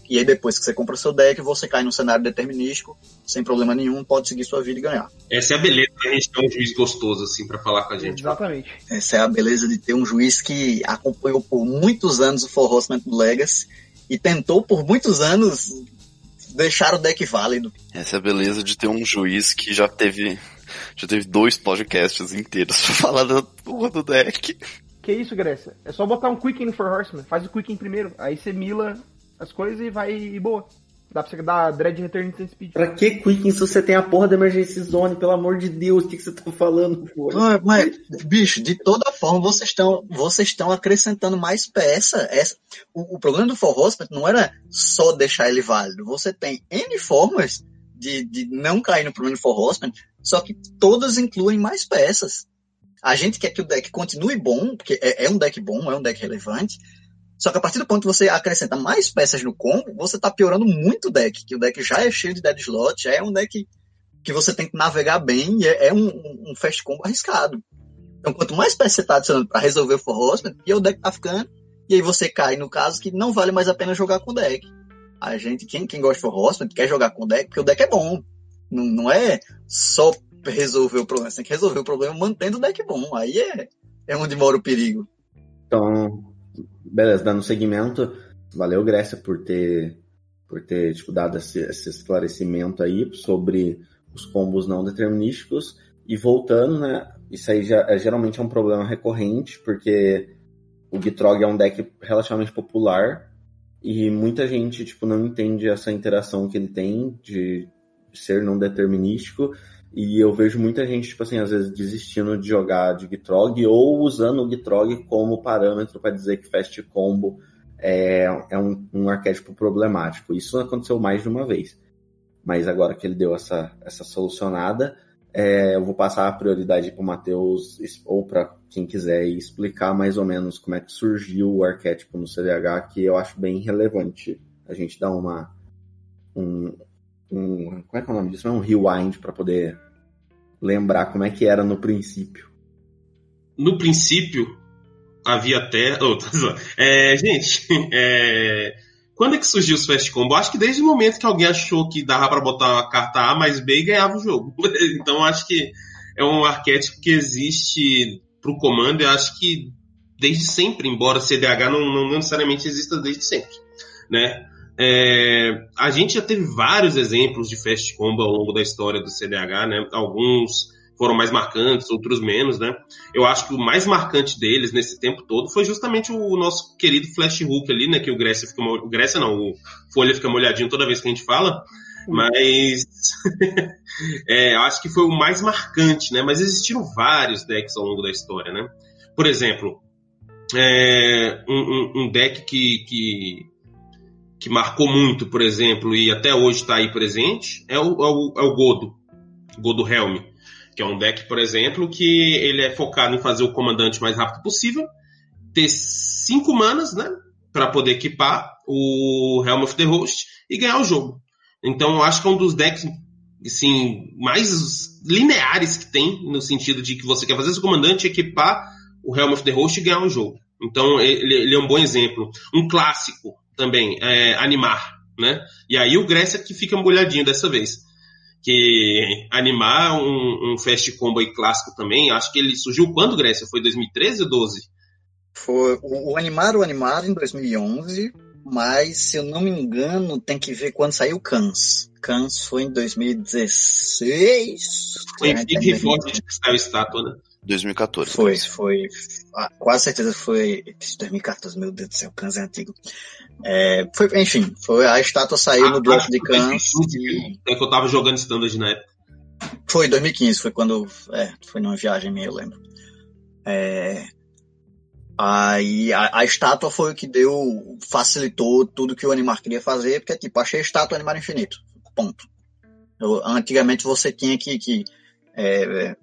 E aí depois que você compra seu deck, você cai num cenário determinístico, sem problema nenhum, pode seguir sua vida e ganhar. Essa é a beleza da gente ter um juiz gostoso assim para falar com a gente. Exatamente. Essa é a beleza de ter um juiz que acompanhou por muitos anos o For Horseman do Legacy e tentou por muitos anos deixar o deck válido. Essa é a beleza de ter um juiz que já teve já teve dois podcasts inteiros pra falar da porra do deck. Que isso, Grécia? É só botar um Quicken no For Horseman. Faz o Quicken primeiro. Aí você mila as coisas e vai e boa. Dá pra você dar Dread Return Instant Speed. Pra que Quicken se você tem a porra da Emergency Zone? Pelo amor de Deus, o que, que você tá falando? Ah, mas, bicho, de toda forma, vocês estão vocês acrescentando mais peça. Essa, o, o problema do For Hospital não era só deixar ele válido. Você tem N formas de, de não cair no problema do For Hospital, só que todas incluem mais peças. A gente quer que o deck continue bom, porque é, é um deck bom, é um deck relevante, só que a partir do ponto que você acrescenta mais peças no combo, você tá piorando muito o deck, que o deck já é cheio de dead slot, já é um deck que você tem que navegar bem e é, é um, um, fast combo arriscado. Então, quanto mais peças você tá adicionando para resolver o For Horseman, e o deck tá ficando, e aí você cai no caso que não vale mais a pena jogar com o deck. A gente, quem, quem gosta de For Horseman, quer jogar com o deck, porque o deck é bom. Não, não é só resolver o problema, você tem que resolver o problema mantendo o deck bom. Aí é, é onde mora o perigo. Então, beleza, dando seguimento, valeu Grécia por ter por ter tipo, dado esse, esse esclarecimento aí sobre os combos não determinísticos e voltando, né? Isso aí já, é, geralmente é um problema recorrente porque o Gitrog é um deck relativamente popular e muita gente tipo não entende essa interação que ele tem de ser não determinístico e eu vejo muita gente, tipo assim, às vezes desistindo de jogar de Gitrog ou usando o Gitrog como parâmetro para dizer que Fast Combo é, é um, um, arquétipo problemático. Isso aconteceu mais de uma vez. Mas agora que ele deu essa, essa solucionada, é, eu vou passar a prioridade para o Matheus ou para quem quiser explicar mais ou menos como é que surgiu o arquétipo no CDH, que eu acho bem relevante. A gente dá uma. Um, um, como é que é o nome disso? É um rewind para poder lembrar como é que era no princípio. No princípio, havia até. Oh, é, gente, é, quando é que surgiu os Fast Combo? Acho que desde o momento que alguém achou que dava para botar uma carta A mais B e ganhava o jogo. então acho que é um arquétipo que existe pro comando, eu acho que desde sempre, embora CDH não, não necessariamente exista desde sempre, né? É, a gente já teve vários exemplos de fast combo ao longo da história do CDH, né? Alguns foram mais marcantes, outros menos, né? Eu acho que o mais marcante deles nesse tempo todo foi justamente o nosso querido Flash Hook ali, né? Que o Grécia fica. O Grécia não, o Folha fica molhadinho toda vez que a gente fala. Mas é, acho que foi o mais marcante, né? Mas existiram vários decks ao longo da história, né? Por exemplo, é, um, um, deck que, que, que, marcou muito, por exemplo, e até hoje está aí presente, é o, é o, é o Godo, Godo Helm que é um deck, por exemplo, que ele é focado em fazer o comandante mais rápido possível, ter cinco manas, né, para poder equipar o Helm of the Host e ganhar o jogo. Então, eu acho que é um dos decks assim, mais lineares que tem, no sentido de que você quer fazer seu comandante, equipar o Helm of the Host e ganhar o jogo. Então, ele, ele é um bom exemplo. Um clássico também, é Animar, né? E aí o Grécia que fica molhadinho dessa vez que animar um, um Fast Combo aí clássico também, acho que ele surgiu quando, Grécia? Foi 2013 ou 12? Foi o, o Animar, o Animar em 2011, mas se eu não me engano, tem que ver quando saiu Cans. Cans foi em 2016. Foi em Big que saiu a estátua, né? 2014. Foi, foi. Ah, quase certeza foi 2014, meu Deus do céu, Cans é antigo. É, foi, enfim, foi, a estátua saiu ah, no bloco de Cans. É que eu tava jogando standard na época. Foi 2015, foi quando. É, foi numa viagem minha, eu lembro. É, aí a, a, estátua foi o que deu. facilitou tudo que o Animar queria fazer, porque tipo, achei a estátua Animar Infinito. Ponto. Eu, antigamente você tinha que, que é,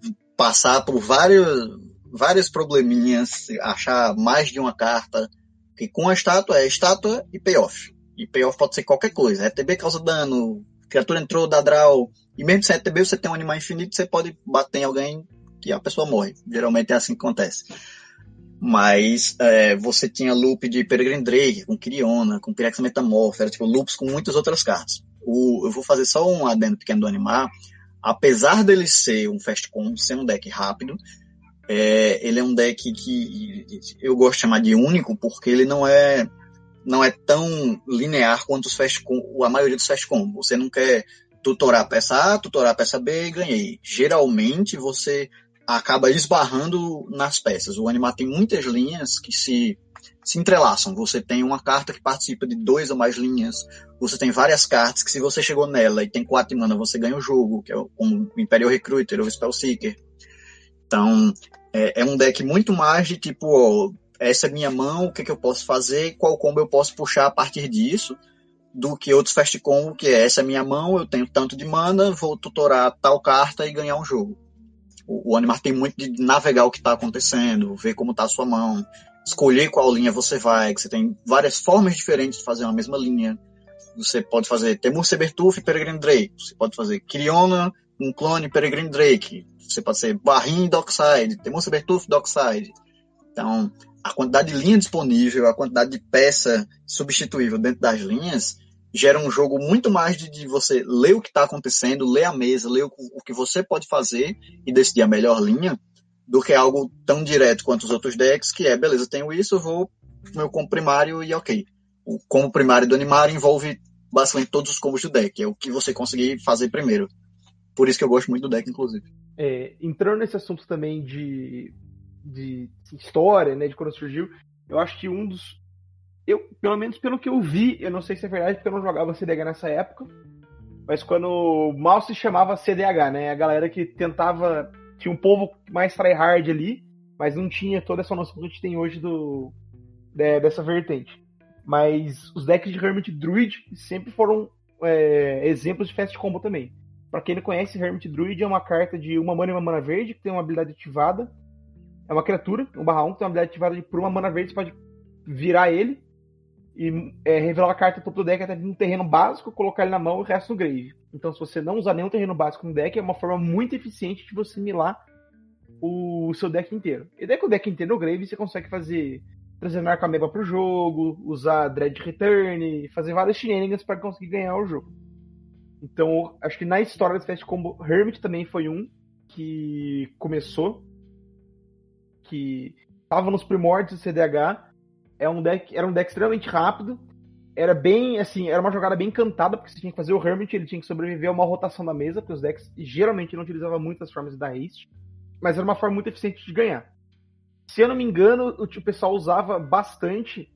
passar por vários, vários probleminhas, achar mais de uma carta que com a estátua é estátua e payoff. E payoff pode ser qualquer coisa. RTB causa dano, criatura entrou, dá draw. E mesmo sem RTB você tem um animal infinito, você pode bater em alguém que a pessoa morre. Geralmente é assim que acontece. Mas é, você tinha loop de Peregrine Drake, com Kiriona, com Pyrex Metamorph, era tipo loops com muitas outras cartas. O, eu vou fazer só um adendo pequeno do animar. Apesar dele ser um fast com, ser um deck rápido, é, ele é um deck que eu gosto de chamar de único porque ele não é não é tão linear quanto os fast a maioria dos fast combo. Você não quer tutorar peça A, tutorar peça B e ganhei. Geralmente você acaba esbarrando nas peças. O Animar tem muitas linhas que se, se entrelaçam. Você tem uma carta que participa de dois ou mais linhas. Você tem várias cartas que se você chegou nela e tem quatro mana, você ganha o jogo, que é o Imperial Recruiter ou Spell Seeker. Então, é, é, um deck muito mais de tipo, ó, essa é minha mão, o que, que eu posso fazer, qual combo eu posso puxar a partir disso, do que outros fast combo, que é essa é minha mão, eu tenho tanto de mana, vou tutorar tal carta e ganhar um jogo. O, o Animar tem muito de navegar o que está acontecendo, ver como está a sua mão, escolher qual linha você vai, que você tem várias formas diferentes de fazer uma mesma linha. Você pode fazer Temur Sebertuf e Peregrine Drake. Você pode fazer Kiriona, um clone Peregrine Drake. Você pode ser Barrim Dockside, Temor Sabertooth Dockside. Então, a quantidade de linha disponível, a quantidade de peça substituível dentro das linhas, gera um jogo muito mais de, de você ler o que está acontecendo, ler a mesa, ler o, o, que você pode fazer e decidir a melhor linha, do que algo tão direto quanto os outros decks, que é, beleza, tenho isso, vou pro meu combo primário e ok. O combo primário do Animar envolve basicamente todos os combos do deck, é o que você conseguir fazer primeiro. Por isso que eu gosto muito do deck, inclusive. É, entrando nesse assunto também de, de história, né, de quando surgiu, eu acho que um dos. Eu, pelo menos pelo que eu vi, eu não sei se é verdade, porque eu não jogava CDH nessa época, mas quando mal se chamava CDH, né? A galera que tentava. Tinha um povo mais tryhard ali, mas não tinha toda essa noção que a gente tem hoje do, de, dessa vertente. Mas os decks de Hermit Druid sempre foram é, exemplos de fast combo também. Pra quem não conhece, Hermit Druid é uma carta de uma mana e uma mana verde, que tem uma habilidade ativada. É uma criatura, um barra 1, que tem uma habilidade ativada de por uma mana verde, você pode virar ele e é, revelar a carta do deck até um terreno básico, colocar ele na mão e o resto no grave. Então, se você não usar nenhum terreno básico no deck, é uma forma muito eficiente de você milar o seu deck inteiro. E daí com o deck inteiro no grave, você consegue fazer trazer Narco Ameba pro jogo, usar Dread Return, fazer várias shenanigans para conseguir ganhar o jogo. Então, acho que na história do Fast Combo, Hermit também foi um que começou, que estava nos primórdios do CDH. É um deck, era um deck extremamente rápido. Era bem, assim, era uma jogada bem cantada, porque você tinha que fazer o Hermit, ele tinha que sobreviver a uma rotação da mesa, porque os decks geralmente não utilizavam muitas formas da haste. Mas era uma forma muito eficiente de ganhar. Se eu não me engano, o, o pessoal usava bastante.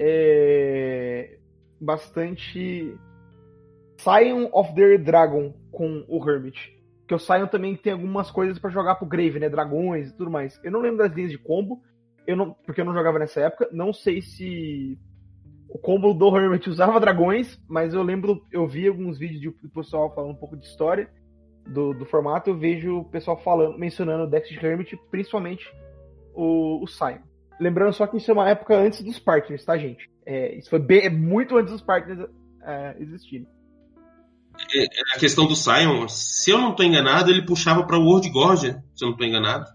É, bastante. Scion of the Dragon com o Hermit. Que o Scion também tem algumas coisas para jogar pro Grave, né? Dragões e tudo mais. Eu não lembro das linhas de combo, eu não, porque eu não jogava nessa época. Não sei se o combo do Hermit usava dragões, mas eu lembro, eu vi alguns vídeos do pessoal falando um pouco de história do, do formato. Eu vejo o pessoal falando, mencionando o deck de Hermit, principalmente o, o Sion. Lembrando só que isso é uma época antes dos partners, tá, gente? É, isso foi bem, é muito antes dos partners é, existirem. É, é, a questão do Sion, se eu não estou enganado, ele puxava para o World Gorgia, se eu não estou enganado.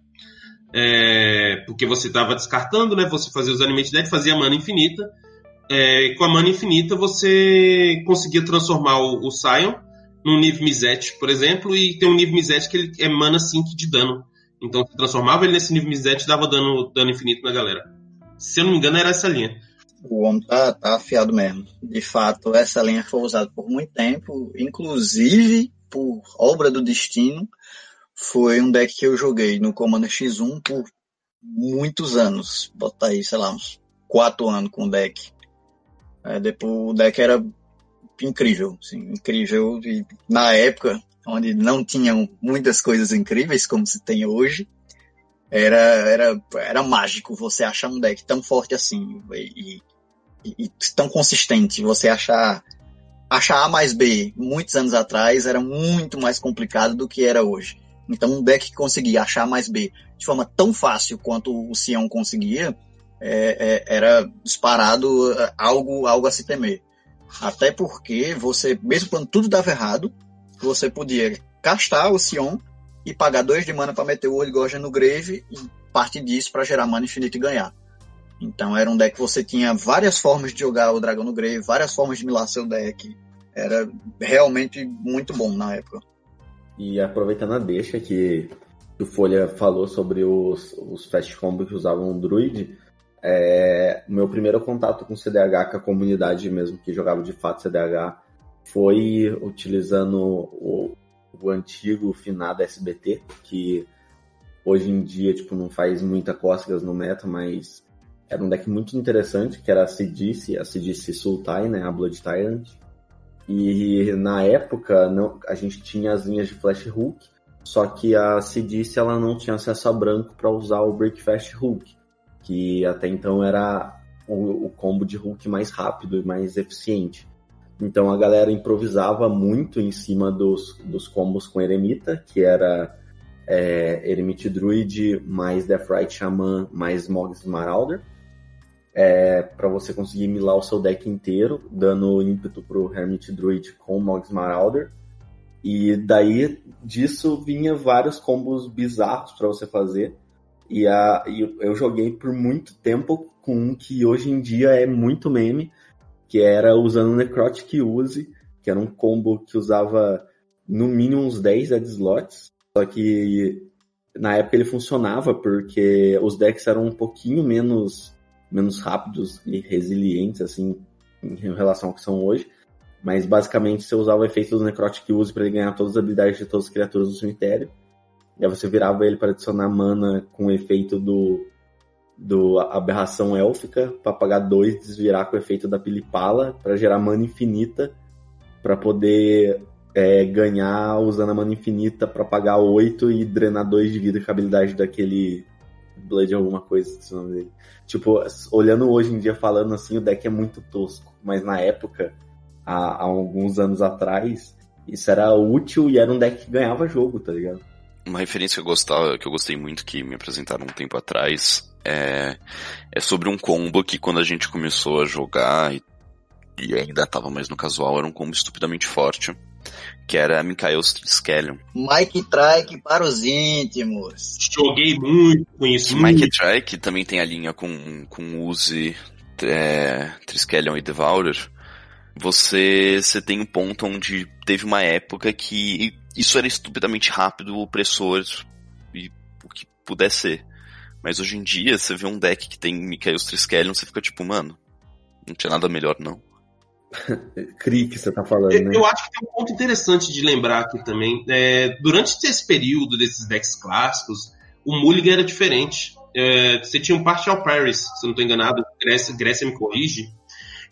É, porque você estava descartando, né? Você fazia os Animate Dead, fazia mana infinita. É, com a mana infinita, você conseguia transformar o, o Sion num nível Mizet, por exemplo, e tem um nível Mizet que ele é mana 5 de dano. Então você transformava ele nesse nível Mizet e dava dano, dano infinito na galera. Se eu não me engano, era essa linha. O homem tá, tá afiado mesmo. De fato, essa linha foi usada por muito tempo, inclusive por obra do destino. Foi um deck que eu joguei no Comando X1 por muitos anos. Botar aí, sei lá, uns 4 anos com o deck. É, depois o deck era incrível, assim, incrível. E na época, onde não tinham muitas coisas incríveis como se tem hoje, era, era, era mágico você achar um deck tão forte assim e, e, e tão consistente. Você achar, achar A mais B muitos anos atrás era muito mais complicado do que era hoje. Então um deck que conseguia achar mais B de forma tão fácil quanto o Sion conseguia, é, é, era disparado é, algo, algo a se temer. Até porque você, mesmo quando tudo dava errado, você podia castar o Sion e pagar dois de mana para meter o Old Gorgon no Grave e parte disso para gerar mana infinita e ganhar. Então era um deck que você tinha várias formas de jogar o Dragão no Grave, várias formas de milar seu deck. Era realmente muito bom na época. E aproveitando a deixa que o Folha falou sobre os, os fast combos que usavam o Druid, é, meu primeiro contato com CDH, com a comunidade mesmo que jogava de fato CDH, foi utilizando o, o antigo finado SBT, que hoje em dia tipo, não faz muita cócegas no meta, mas era um deck muito interessante, que era a Sidice, a Sidice Sultai, né, a Blood Tyrant. E na época não, a gente tinha as linhas de Flash Hook, só que a Sidice ela não tinha acesso a branco para usar o Breakfast Hook, que até então era o, o combo de Hook mais rápido e mais eficiente. Então a galera improvisava muito em cima dos, dos combos com Eremita, que era é, Eremite Druid mais Deathrite Shaman mais Moggs Marauder. É, para você conseguir milar o seu deck inteiro, dando ímpeto pro Hermit Druid com Moggs Marauder. E daí disso vinha vários combos bizarros para você fazer. E, a, e eu joguei por muito tempo com um que hoje em dia é muito meme, que era usando Necrotic Use, que era um combo que usava no mínimo uns 10 dead slots, só que na época ele funcionava porque os decks eram um pouquinho menos, menos rápidos e resilientes, assim, em relação ao que são hoje. Mas basicamente você usava o efeito do Necrotic Use para ele ganhar todas as habilidades de todas as criaturas do cemitério. E aí você virava ele para adicionar mana com o efeito do do Aberração Élfica para pagar dois, desvirar com o efeito da Pilipala para gerar mana infinita para poder é, ganhar usando a mana infinita para pagar oito e drenar dois de vida com a habilidade daquele Blood alguma coisa, esse nome dele. Tipo, olhando hoje em dia falando assim, o deck é muito tosco, mas na época, há, há alguns anos atrás, isso era útil e era um deck que ganhava jogo, tá ligado? Uma referência que eu gostava, que eu gostei muito, que me apresentaram um tempo atrás, é, é sobre um combo que quando a gente começou a jogar e, e ainda tava mais no casual, era um combo estupidamente forte, que era Mikael Triskelion. Mike Trike para os íntimos. Joguei muito com isso. Mike Trike também tem a linha com, com Uzi, é, Triskelion e Devourer. Você, você tem um ponto onde teve uma época que isso era estupidamente rápido, opressor e o que pudesse ser. Mas hoje em dia, você vê um deck que tem Mikael Triskelion, você fica tipo, mano, não tinha nada melhor não. Cri que você tá falando, Eu, né? eu acho que tem um ponto interessante de lembrar aqui também. É, durante esse período desses decks clássicos, o Mulligan era diferente. É, você tinha um Partial Paris, se eu não estou enganado, Grécia, Grécia me corrige,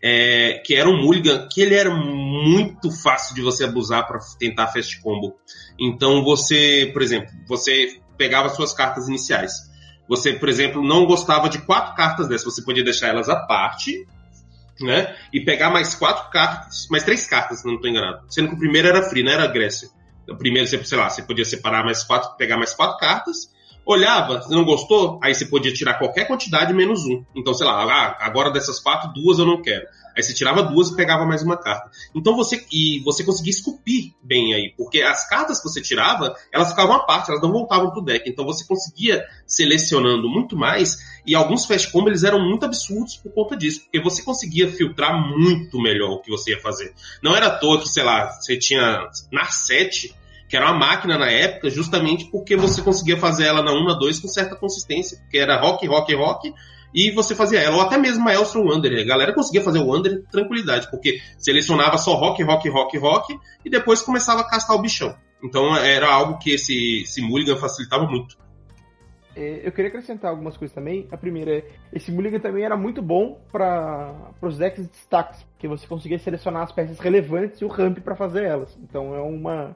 é, que era um Mulligan que ele era muito fácil de você abusar para tentar fast combo. Então você, por exemplo, você pegava suas cartas iniciais. Você, por exemplo, não gostava de quatro cartas dessas, você podia deixar elas à parte, né? E pegar mais quatro cartas, mais três cartas, se não estou enganado. Sendo que o primeiro era free, não era Grécia. O primeiro, você, sei lá, você podia separar mais quatro, pegar mais quatro cartas, olhava, você não gostou, aí você podia tirar qualquer quantidade menos um. Então, sei lá, ah, agora dessas quatro, duas eu não quero. Aí você tirava duas e pegava mais uma carta. Então você e você conseguia esculpir bem aí, porque as cartas que você tirava, elas ficavam à parte, elas não voltavam pro deck. Então você conseguia selecionando muito mais e alguns fast combo eles eram muito absurdos por conta disso, porque você conseguia filtrar muito melhor o que você ia fazer. Não era à toa que, sei lá, você tinha na 7 que era uma máquina na época, justamente porque você conseguia fazer ela na 1, na 2 com certa consistência, porque era rock, rock, rock, e você fazia ela, ou até mesmo a Elstrom Wander. A galera conseguia fazer o Wander tranquilidade, porque selecionava só rock, rock, rock, rock, e depois começava a castar o bichão. Então era algo que esse, esse Mulligan facilitava muito. É, eu queria acrescentar algumas coisas também. A primeira é, esse Mulligan também era muito bom para os decks de destaques, porque você conseguia selecionar as peças relevantes e o ramp para fazer elas. Então é uma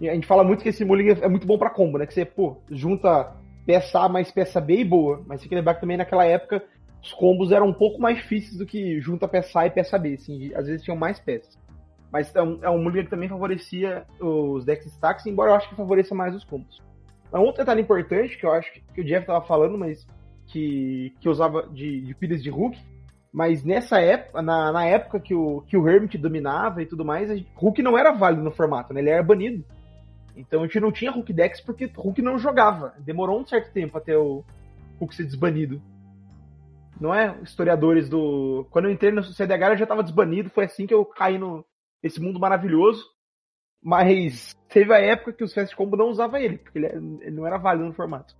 a gente fala muito que esse Mulligan é muito bom para combo, né? Que você, pô, junta peça A mais peça B e boa. Mas tem que lembrar que também naquela época os combos eram um pouco mais difíceis do que junta peça A e peça B, assim, às vezes tinham mais peças. Mas é um, é Mulligan que também favorecia os decks stacks, embora eu acho que favoreça mais os combos. Um outro detalhe importante que eu acho que o Jeff tava falando, mas que, que usava de, de pilhas de Hulk, mas nessa época, na, na época que o, que o Hermit dominava e tudo mais, Hulk não era válido no formato, né? Ele era banido. Então a gente não tinha Hulk Dex porque Hulk não jogava. Demorou um certo tempo até o Hulk ser desbanido. Não é? Historiadores do. Quando eu entrei no CDH eu já estava desbanido, foi assim que eu caí no... nesse mundo maravilhoso. Mas teve a época que os Fast Combo não usava ele, porque ele, ele não era válido no formato.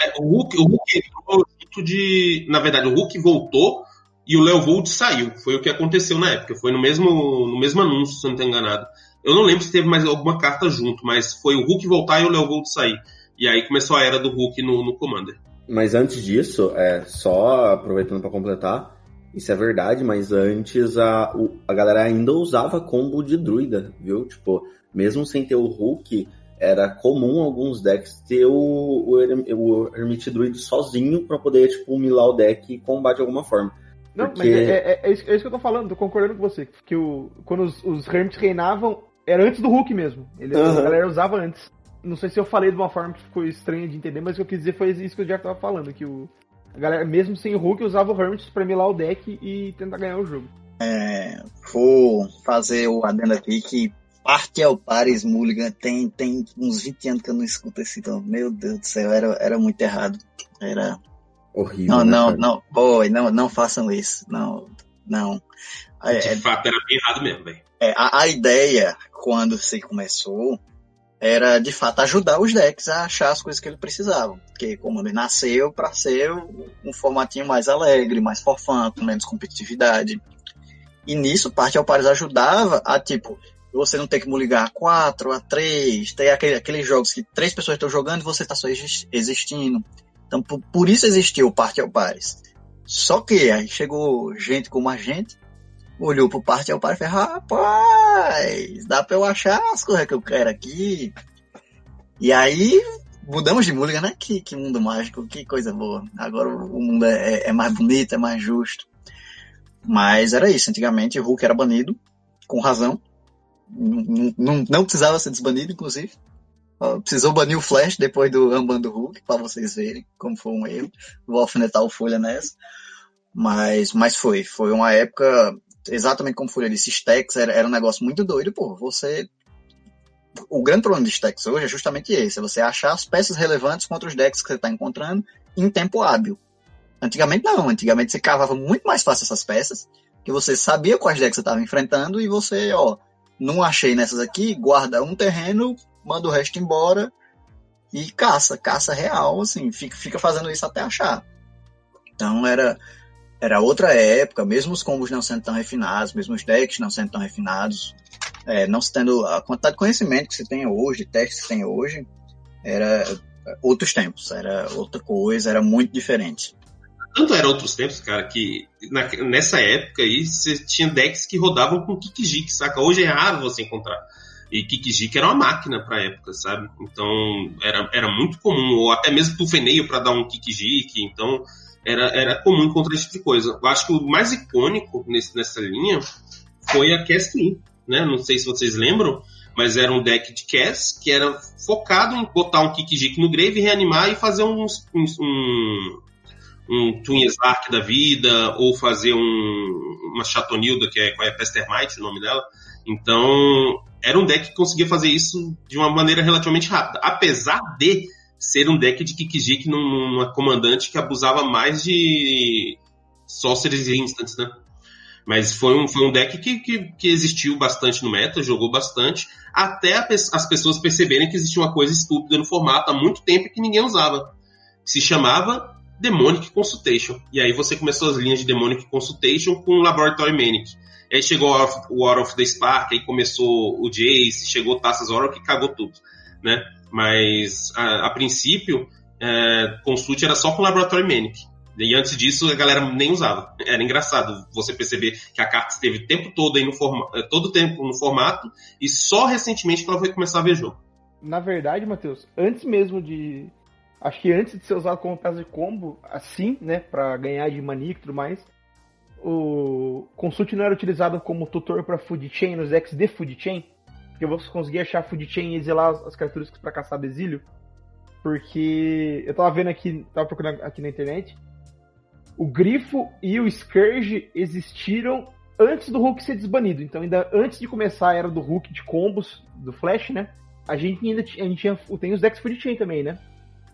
É, o, Hulk, o Hulk entrou junto de. Na verdade, o Hulk voltou e o Leo Volt saiu. Foi o que aconteceu na época. Foi no mesmo, no mesmo anúncio, se eu não estou enganado. Eu não lembro se teve mais alguma carta junto, mas foi o Hulk voltar e o Leo Gold sair. E aí começou a era do Hulk no, no Commander. Mas antes disso, é só aproveitando para completar, isso é verdade, mas antes a, a galera ainda usava combo de druida, viu? Tipo, mesmo sem ter o Hulk, era comum alguns decks ter o, o, o Hermit Druid sozinho para poder, tipo, milar o deck e combate de alguma forma. Não, Porque... mas é, é, é, isso, é, isso, que eu tô falando, tô concordando com você. Que o, quando os, os Hermits reinavam, era antes do Hulk mesmo. Ele, uhum. A galera usava antes. Não sei se eu falei de uma forma que ficou estranha de entender, mas o que eu quis dizer foi isso que o Jeff tava falando, que o, a galera, mesmo sem o Hulk, usava o Hermit pra milar o deck e tentar ganhar o jogo. É, vou fazer o adendo aqui que parte ao Paris Mulligan tem, tem uns 20 anos que eu não escuto esse então. Meu Deus do céu, era, era muito errado. Era. Horrível. Não, né, não, cara? não, boy, não, não façam isso. Não, não. É, de fato, era bem errado mesmo, velho. É, a, a, ideia, quando você começou, era de fato ajudar os decks a achar as coisas que ele precisava. Porque ele nasceu para ser um formatinho mais alegre, mais forfã, com menos competitividade. E nisso, parte ao Pares ajudava a, tipo, você não ter que ligar a 4, a 3, ter aquele, aqueles jogos que três pessoas estão jogando e você está só existindo. Então, por, por isso existiu o Parte ao Pares. Só que aí chegou gente como a gente, olhou pro parte ao par e falou, rapaz, dá pra eu achar as coisas que eu quero aqui. E aí, mudamos de música, né? Que, que mundo mágico, que coisa boa. Agora o mundo é, é mais bonito, é mais justo. Mas era isso, antigamente o Hulk era banido, com razão. Não, não, não precisava ser desbanido, inclusive. Precisou banir o Flash depois do Ramban do Hulk, para vocês verem como foi um erro. Vou alfinetar o Folha nessa. Mas, mas foi. Foi uma época, exatamente como o Folha disse, stacks era, era um negócio muito doido, pô. Você. O grande problema de stacks hoje é justamente esse: é você achar as peças relevantes contra os decks que você está encontrando em tempo hábil. Antigamente não, antigamente você cavava muito mais fácil essas peças, que você sabia quais decks você estava enfrentando e você, ó, não achei nessas aqui, guarda um terreno, manda o resto embora e caça, caça real, assim, fica, fica fazendo isso até achar. Então era, era outra época, mesmo os combos não sendo tão refinados, mesmo os decks não sendo tão refinados, é, não se tendo a quantidade de conhecimento que se tem hoje, de testes que se tem hoje, era outros tempos, era outra coisa, era muito diferente. Tanto era outros tempos, cara, que na, nessa época aí você tinha decks que rodavam com Kikijik, saca? Hoje é raro você encontrar. E Kikijik era uma máquina pra época, sabe? Então era, era muito comum, ou até mesmo Tufeneio para dar um Kikijik, então era, era comum encontrar esse tipo de coisa. Eu acho que o mais icônico nesse, nessa linha foi a Cast né? Não sei se vocês lembram, mas era um deck de Cass que era focado em botar um Kikijik no grave, reanimar e fazer um, um, um Twin Slark da vida, ou fazer um, uma Chatonilda, que é, é Pestermite, o nome dela. Então, era um deck que conseguia fazer isso de uma maneira relativamente rápida. Apesar de ser um deck de Kikijik numa comandante que abusava mais de Sorcerers Instants, né? Mas foi um, foi um deck que, que, que, existiu bastante no meta, jogou bastante, até as pessoas perceberem que existia uma coisa estúpida no formato há muito tempo que ninguém usava. Se chamava Demonic Consultation. E aí você começou as linhas de Demonic Consultation com Laboratory Manic. Aí chegou o War of the Spark, aí começou o Jace, chegou Taças Horror que cagou tudo, né? Mas a, a princípio, é, Consult era só com Laboratory Manic. E antes disso a galera nem usava. Era engraçado você perceber que a carta esteve o tempo todo aí no formato, é, todo o tempo no formato e só recentemente que ela foi começar a ver jogo. Na verdade, Matheus, antes mesmo de acho que antes de ser usado como peça de combo, assim, né, para ganhar de mania e tudo mais, o Consult não era utilizado como tutor para Food Chain nos decks de Food Chain, porque você conseguia achar Food Chain e exilar as características para caçar exílio, porque eu tava vendo aqui, tava procurando aqui na internet, o Grifo e o Scourge existiram antes do Hulk ser desbanido. Então, ainda antes de começar a era do Hulk de combos do Flash, né? A gente ainda tinha, a gente tinha, tem os decks Food Chain também, né?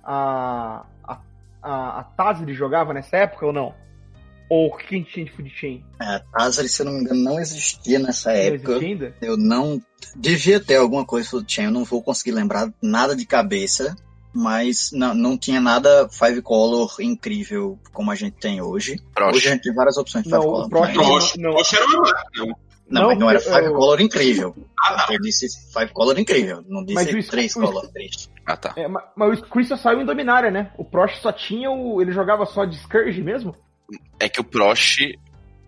A, a, a, a jogava nessa época ou não? Ou o que a gente tinha de Food Chain? É, a Tazri, se eu não me engano, não existia nessa não época. Ainda? Eu não. Devia ter alguma coisa Food Chain, eu não vou conseguir lembrar nada de cabeça mas não, não tinha nada Five Color incrível como a gente tem hoje. Hoje a gente tem várias opções de Five não, Color. Prosh, Prosh, não, era uma máquina. Não, não, mas não era Five eu... Color incrível. Ah, tá. Eu disse Five Color incrível, não disse mas três o... Color triste. Ah, tá. É, mas, mas o Chris só saiu em Dominária, né? O Prosh só tinha o... Ele jogava só de Scourge mesmo? É que o Prosh...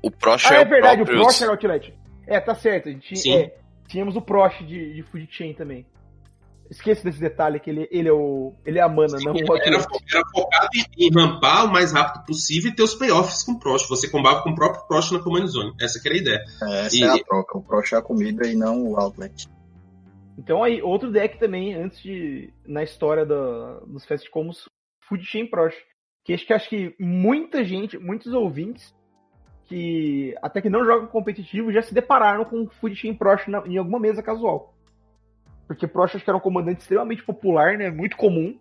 O Prosh ah, é, é verdade, o, próprio... o Prosh era o Outlet. É, tá certo. A gente, Sim. É, tínhamos o Prosh de, de Food Chain também. Esqueça desse detalhe que ele, ele, é, o, ele é a mana, Sim, não o era, era focado em, em rampar o mais rápido possível e ter os payoffs com o Prost. Você combava com o próprio Prost na Command Zone. Essa que era a ideia. É, essa e... é a troca. O Prost é a comida e não o outlet. Então aí, outro deck também, antes de. Na história da, dos Fast Combos, Food Chain Prost. Que acho que acho que muita gente, muitos ouvintes, que até que não jogam competitivo, já se depararam com Food Chain Prost na, em alguma mesa casual. Porque Prost acho que era um comandante extremamente popular, né? Muito comum.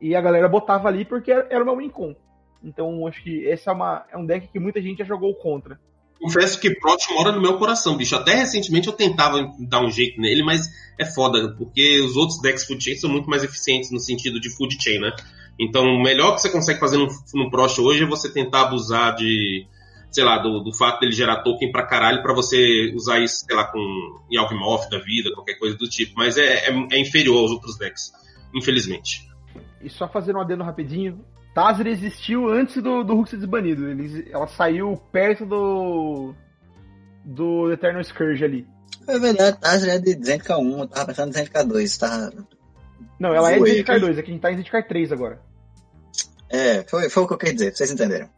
E a galera botava ali porque era uma win-con. Então acho que esse é, uma, é um deck que muita gente já jogou contra. Confesso que Prost mora no meu coração, bicho. Até recentemente eu tentava dar um jeito nele, mas é foda, porque os outros decks food chain são muito mais eficientes no sentido de food chain, né? Então, o melhor que você consegue fazer no, no Prost hoje é você tentar abusar de, sei lá, do, do fato dele gerar token pra caralho pra você usar isso, sei lá, com Yawgmoth da vida, qualquer coisa do tipo. Mas é, é, é, inferior aos outros decks, infelizmente. E só fazendo um adendo rapidinho, Tazir existiu antes do, do Hulk ser desbanido. Ele, ela saiu perto do. do Eternal Scourge ali. É verdade, Tazir é de Zendikar 1, eu tava pensando em Zendikar 2, tá? Não, ela é de Zendikar 2, aqui a gente tá em Zendikar 3 agora. É, foi, foi o que eu queria dizer, vocês entenderam.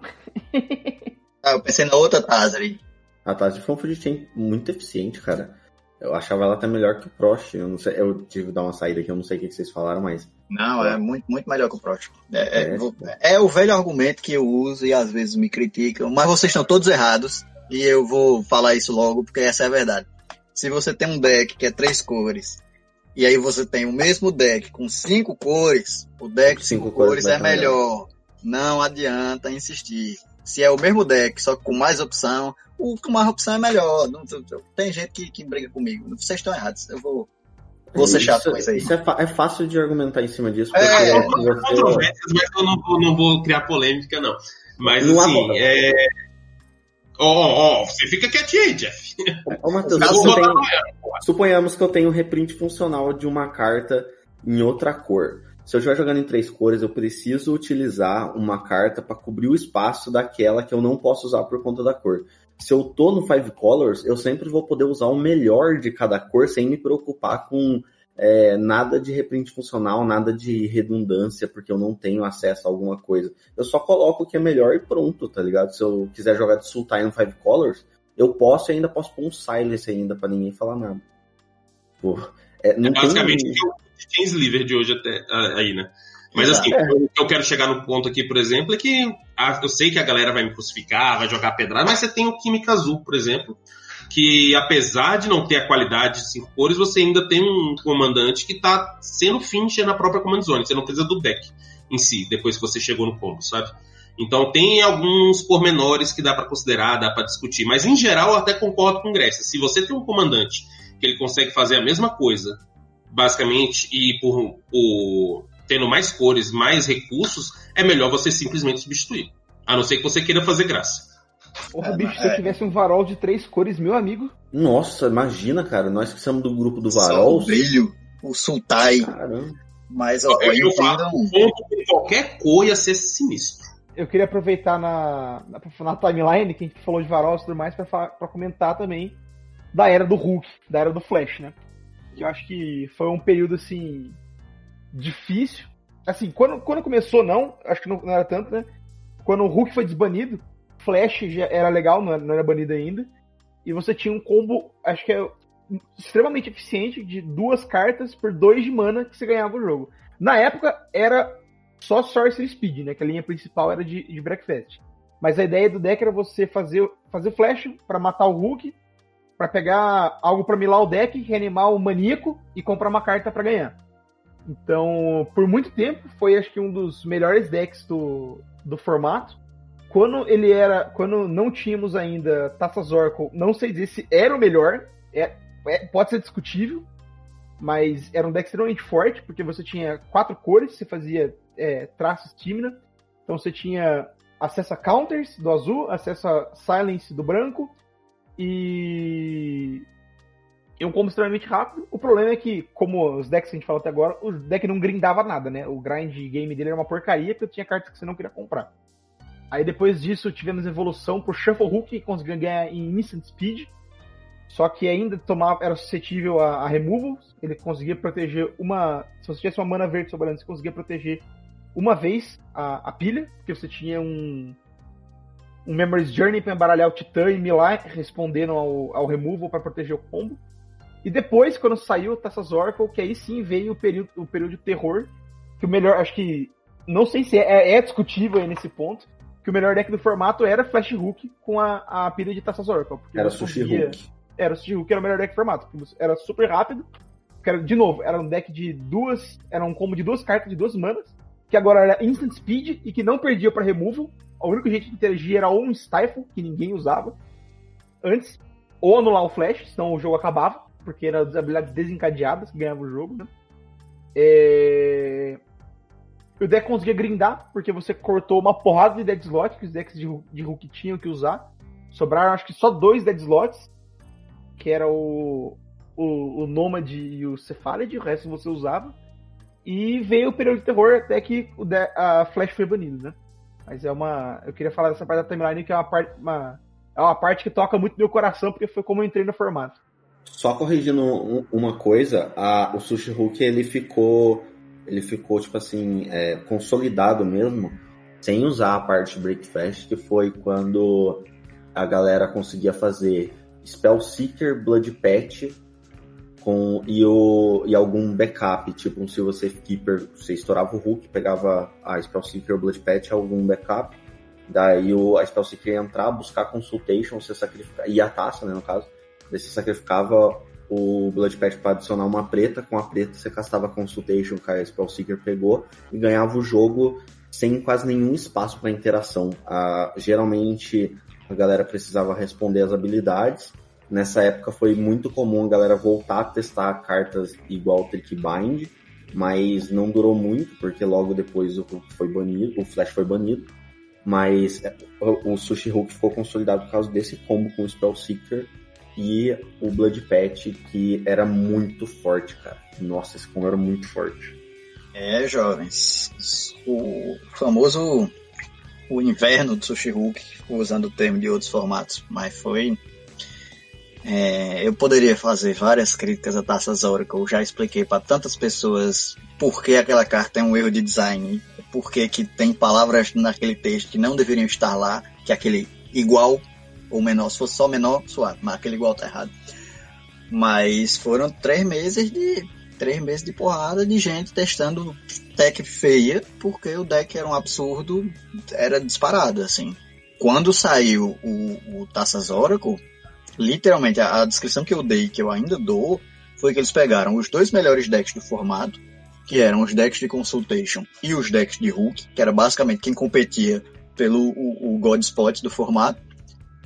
Ah, eu pensei na outra Tazri. A Tazri foi um chain muito eficiente, cara. Eu achava ela até melhor que o Prost. Eu não sei, eu tive que dar uma saída aqui, eu não sei o que vocês falaram, mas. Não, é muito, muito melhor que o Prost. É, é, é, é o velho argumento que eu uso e às vezes me criticam, mas vocês estão todos errados. E eu vou falar isso logo, porque essa é a verdade. Se você tem um deck que é três cores, e aí você tem o mesmo deck com cinco cores, o deck com cinco, cinco cores, cores é melhor. Não adianta insistir. Se é o mesmo deck, só com mais opção, o com mais opção é melhor. Não, tem gente que, que briga comigo. Vocês estão errados. Eu vou, vou ser chato com isso aí. Isso é, é, fácil de argumentar em cima disso. Porque é, você... mas eu não, não vou criar polêmica, não. Mas não assim, é. Ó, oh, oh, você fica quietinho aí, Jeff. Ô, Matheus, tem... suponhamos que eu tenho um reprint funcional de uma carta em outra cor. Se eu estiver jogando em três cores, eu preciso utilizar uma carta para cobrir o espaço daquela que eu não posso usar por conta da cor. Se eu tô no Five Colors, eu sempre vou poder usar o melhor de cada cor sem me preocupar com é, nada de reprint funcional, nada de redundância, porque eu não tenho acesso a alguma coisa. Eu só coloco o que é melhor e pronto, tá ligado? Se eu quiser jogar de Sultai no Five Colors, eu posso e ainda posso pôr um Silence ainda para ninguém falar nada. Pô, é, não é basicamente tem... o de hoje até aí, né? Mas assim, é. o que eu quero chegar no ponto aqui, por exemplo, é que eu sei que a galera vai me crucificar, vai jogar pedrada, mas você tem o Química Azul, por exemplo, que apesar de não ter a qualidade de cinco cores, você ainda tem um comandante que está sendo finisher na própria command zone. Você não precisa do deck em si, depois que você chegou no combo, sabe? Então tem alguns pormenores que dá para considerar, dá para discutir. Mas em geral eu até concordo com o Grécia. Se você tem um comandante que ele consegue fazer a mesma coisa, basicamente, e por, por tendo mais cores, mais recursos, é melhor você simplesmente substituir. A não ser que você queira fazer graça. Porra, é, bicho, se eu é. tivesse um varol de três cores, meu amigo. Nossa, imagina, cara. Nós que somos do grupo do varol. O brilho, o sultai. Caramba. Mas ó, eu, eu entendo... um qualquer cor ia ser sinistro. Eu queria aproveitar na, na, na timeline que a gente falou de varol e tudo mais para comentar também da era do Hulk, da era do Flash, né? Que eu acho que foi um período assim difícil. Assim, quando, quando começou, não, acho que não, não era tanto, né? Quando o Hulk foi desbanido, Flash já era legal, não era, não era banido ainda. E você tinha um combo, acho que é extremamente eficiente, de duas cartas por dois de mana que você ganhava o jogo. Na época era só Sorcery Speed, né? Que a linha principal era de, de Breakfast. Mas a ideia do deck era você fazer, fazer flash para matar o Hulk, para pegar algo para milar o deck, reanimar o maníaco e comprar uma carta para ganhar. Então, por muito tempo, foi acho que um dos melhores decks do, do formato quando ele era. Quando não tínhamos ainda Taças Oracle, não sei dizer se era o melhor. É, é, pode ser discutível. Mas era um deck extremamente forte, porque você tinha quatro cores, você fazia é, traços Timina. Então você tinha acesso a counters do azul, acesso a silence do branco e. E um combo extremamente rápido. O problema é que, como os decks que a gente falou até agora, o deck não grindava nada, né? O grind game dele era uma porcaria, porque tinha cartas que você não queria comprar. Aí depois disso tivemos evolução pro Shuffle Hook, que conseguia ganhar em Instant Speed. Só que ainda tomava, era suscetível a, a removals. Ele conseguia proteger uma. Se você tivesse uma mana verde sobrando, você conseguia proteger uma vez a, a pilha, porque você tinha um. Um Memories Journey para embaralhar o Titã e milar respondendo ao, ao removal para proteger o combo. E depois, quando saiu o Taças Oracle, que aí sim veio o período, o período de terror. Que o melhor, acho que. Não sei se é, é, discutível nesse ponto que o melhor deck do formato era Flash Hook com a, a pilha de Oracle. Era Sushi conseguia... Hook. Era Sushi Hook, era o melhor deck do formato. Era super rápido. Era, de novo, era um deck de duas. Era um combo de duas cartas de duas manas. Que agora era Instant Speed e que não perdia para removal. O único jeito de interagir era ou um Stifle, que ninguém usava antes, ou anular o Flash, senão o jogo acabava, porque eram as habilidades desencadeadas que ganhavam o jogo, né? É... O deck conseguia grindar, porque você cortou uma porrada de dead slot que os decks de, de Hulk tinham que usar. Sobraram acho que só dois dead slots, que era o, o, o Nomad e o Cephalid, o resto você usava. E veio o período de terror até que o de, a Flash foi banido, né? Mas é uma. Eu queria falar dessa parte da timeline que é uma parte. Uma, é uma parte que toca muito meu coração, porque foi como eu entrei no formato. Só corrigindo uma coisa, a, o Sushi Hulk ele ficou ele ficou, tipo assim, é, consolidado mesmo, sem usar a parte Breakfast, que foi quando a galera conseguia fazer Spell Seeker, Blood Patch com e, o, e algum backup, tipo um Silver Keeper, você estourava o Hulk, pegava a Spellseeker ou Blood Patch, algum backup, daí o, a Spellseeker ia entrar, buscar Consultation, você sacrificava, e a taça, né, no caso, você sacrificava o Blood Patch para adicionar uma preta, com a preta você castava Consultation que a Spellseeker pegou, e ganhava o jogo sem quase nenhum espaço para interação. Ah, geralmente a galera precisava responder as habilidades, Nessa época foi muito comum a galera voltar a testar cartas igual Trick Bind, mas não durou muito, porque logo depois o foi banido, o Flash foi banido. Mas é, o Sushi Hulk ficou consolidado por causa desse combo com o Spell Seeker e o Blood Pet, que era muito forte, cara. Nossa, esse combo era muito forte. É, jovens. O famoso o inverno do Sushi Hulk, usando o termo de outros formatos, mas foi é, eu poderia fazer várias críticas a Taças Oracle, já expliquei para tantas pessoas por que aquela carta é um erro de design, por que tem palavras naquele texto que não deveriam estar lá, que aquele igual ou menor, se fosse só menor, suave, mas aquele igual tá errado. Mas foram três meses de três meses de porrada de gente testando deck feia, porque o deck era um absurdo, era disparado, assim. Quando saiu o, o Taças Oracle, literalmente, a, a, descrição que eu dei, que eu ainda dou, foi que eles pegaram os dois melhores decks do formato, que eram os decks de Consultation e os decks de Hulk, que era basicamente quem competia pelo o, o God Spot do formato,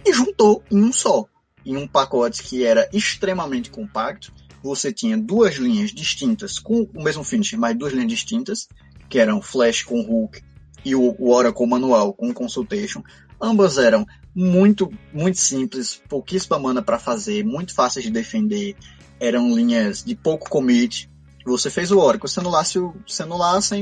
e juntou em um só, em um pacote que era extremamente compacto. Você tinha duas linhas distintas, com o mesmo finish, mas duas linhas distintas, que eram Flash com Hulk e o, Oracle manual com Consultation. Ambas eram muito, muito simples, pouquíssima mana para fazer, muito fáceis de defender, eram linhas de pouco commit. Você fez o Oracle, você anulasse o, você anulasse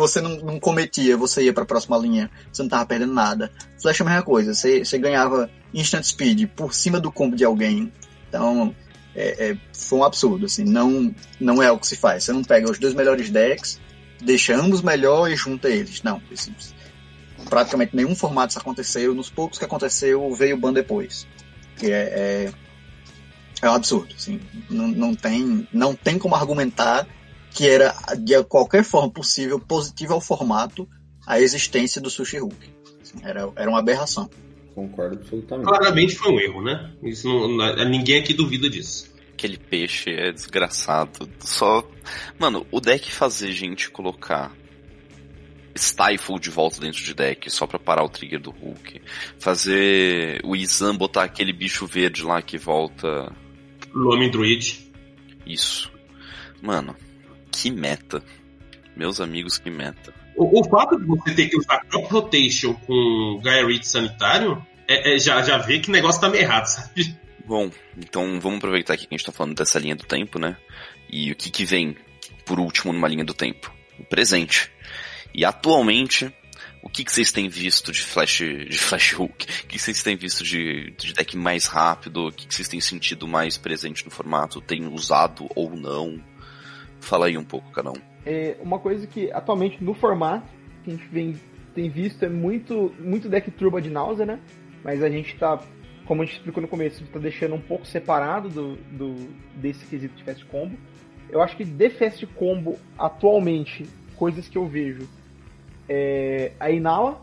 você não, não cometia, você ia para a próxima linha, você não tava perdendo nada. Flash é a mesma coisa, você, você ganhava instant speed por cima do combo de alguém. Então, é, é, foi um absurdo, assim, não, não é o que se faz. Você não pega os dois melhores decks, deixa ambos melhor e junta eles. Não, é praticamente nenhum formato isso aconteceu. Nos poucos que aconteceu, veio o ban depois. Que é, é, é um absurdo. Assim. Não, não, tem, não tem como argumentar que era de qualquer forma possível positiva ao formato a existência do Sushi Hulk. Era, era uma aberração. Concordo absolutamente. Claramente foi um erro, né? Isso não, ninguém aqui duvida disso. Aquele peixe é desgraçado. Só. Mano, o deck fazer gente colocar Stifle de volta dentro de deck, só pra parar o trigger do Hulk. Fazer o Izan botar aquele bicho verde lá que volta. Lumen Druid. Isso. Mano, que meta. Meus amigos, que meta. O, o fato de você ter que usar Crop Rotation com Gaia Reed sanitário é, é, já, já vê que o negócio tá meio errado, sabe? Bom, então vamos aproveitar aqui que a gente tá falando dessa linha do tempo, né? E o que que vem por último numa linha do tempo? O presente. E atualmente, o que, que vocês têm visto de Flash, de Flash Hook? O que vocês têm visto de, de deck mais rápido? O que, que vocês têm sentido mais presente no formato? Tem usado ou não? Fala aí um pouco, cada um. É uma coisa que atualmente no formato que a gente vem, tem visto é muito, muito deck turbo de náusea, né? Mas a gente tá, como a gente explicou no começo, tá deixando um pouco separado do, do, desse quesito de fast combo. Eu acho que de fast combo atualmente, coisas que eu vejo é, a Inala,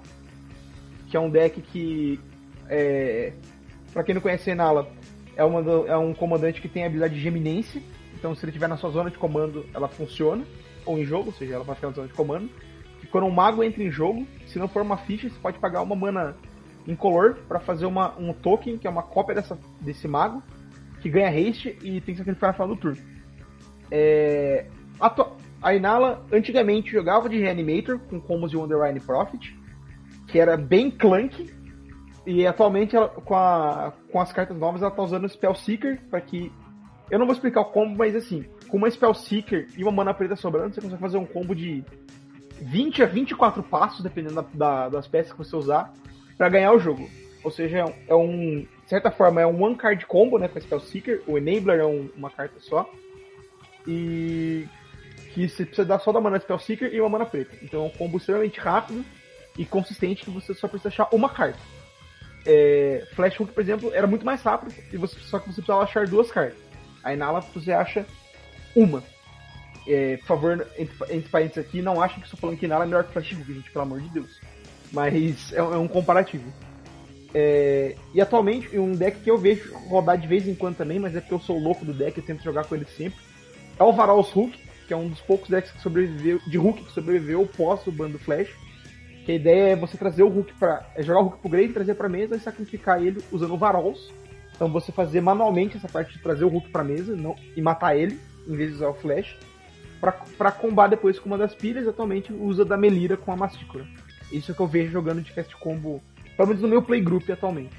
que é um deck que, é, para quem não conhece a Inala, é, uma é um comandante que tem a habilidade de geminência. Então, se ele estiver na sua zona de comando, ela funciona. Ou em jogo, ou seja, ela vai ficar na zona de comando. E quando um mago entra em jogo, se não for uma ficha, você pode pagar uma mana incolor para fazer uma, um token, que é uma cópia dessa, desse mago, que ganha haste e tem que sacrificar no final do turno. É, a Inala antigamente jogava de Reanimator com combos de Wonderwine Profit, que era bem clunky, e atualmente ela, com, a, com as cartas novas ela tá usando o Spell Seeker para que. Eu não vou explicar o combo, mas assim, com uma Spell Seeker e uma mana preta sobrando, você consegue fazer um combo de 20 a 24 passos, dependendo da, da, das peças que você usar, para ganhar o jogo. Ou seja, é um. De certa forma, é um one card combo né, com a Spell Seeker. O Enabler é um, uma carta só. E que você precisa dar só da mana Spell Seeker e uma mana preta. Então é um combo extremamente rápido e consistente que você só precisa achar uma carta. É, Flash Hook, por exemplo, era muito mais rápido, e você, só que você precisava achar duas cartas. Aí na Ala você acha uma. É, por favor, entre, entre parênteses aqui, não achem que estou falando que Nala é melhor que Flash Hulk, gente, pelo amor de Deus. Mas é, é um comparativo. É, e atualmente, um deck que eu vejo rodar de vez em quando também, mas é porque eu sou louco do deck, eu tento jogar com ele sempre, é o Varals Hulk, que é um dos poucos decks que sobreviveu, de Hulk que sobreviveu pós o bando Flash. Que a ideia é você trazer o Hulk para é jogar o Hulk pro grave, trazer pra mesa e sacrificar ele usando o Varals. Então você fazer manualmente essa parte de trazer o Hulk pra mesa não, e matar ele, em vez de usar o Flash. Pra, combar depois com uma das pilhas, atualmente usa da Melira com a Mastícora. Isso é que eu vejo jogando de Fast Combo, pelo menos no meu playgroup atualmente.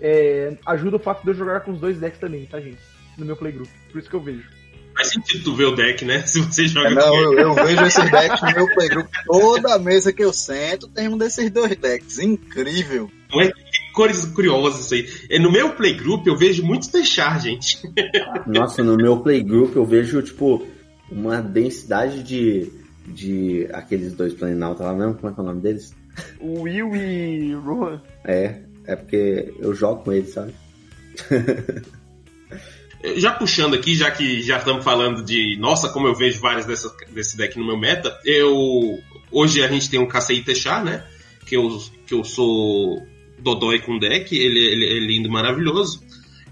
É, ajuda o fato de eu jogar com os dois decks também, tá, gente? No meu playgroup. Por isso que eu vejo. Faz sentido tu ver o deck, né? Se você joga é, Não, eu, eu, vejo esses decks no meu playgroup. Toda mesa que eu sento tem um desses dois decks. Incrível. Não é cores curiosas isso aí. É, no meu playgroup eu vejo muitos deixar, gente. Nossa, no meu playgroup eu vejo, tipo, uma densidade de, de aqueles dois Planalto lá mesmo. Como é que é o nome deles? O Will e Rohan. É, é porque eu jogo com eles, sabe? Já puxando aqui, já que já estamos falando de nossa, como eu vejo vários dessa, desse deck no meu meta, eu hoje a gente tem um KCI Techar, né? Que eu, que eu sou Dodói com deck, ele, ele, é lindo, maravilhoso.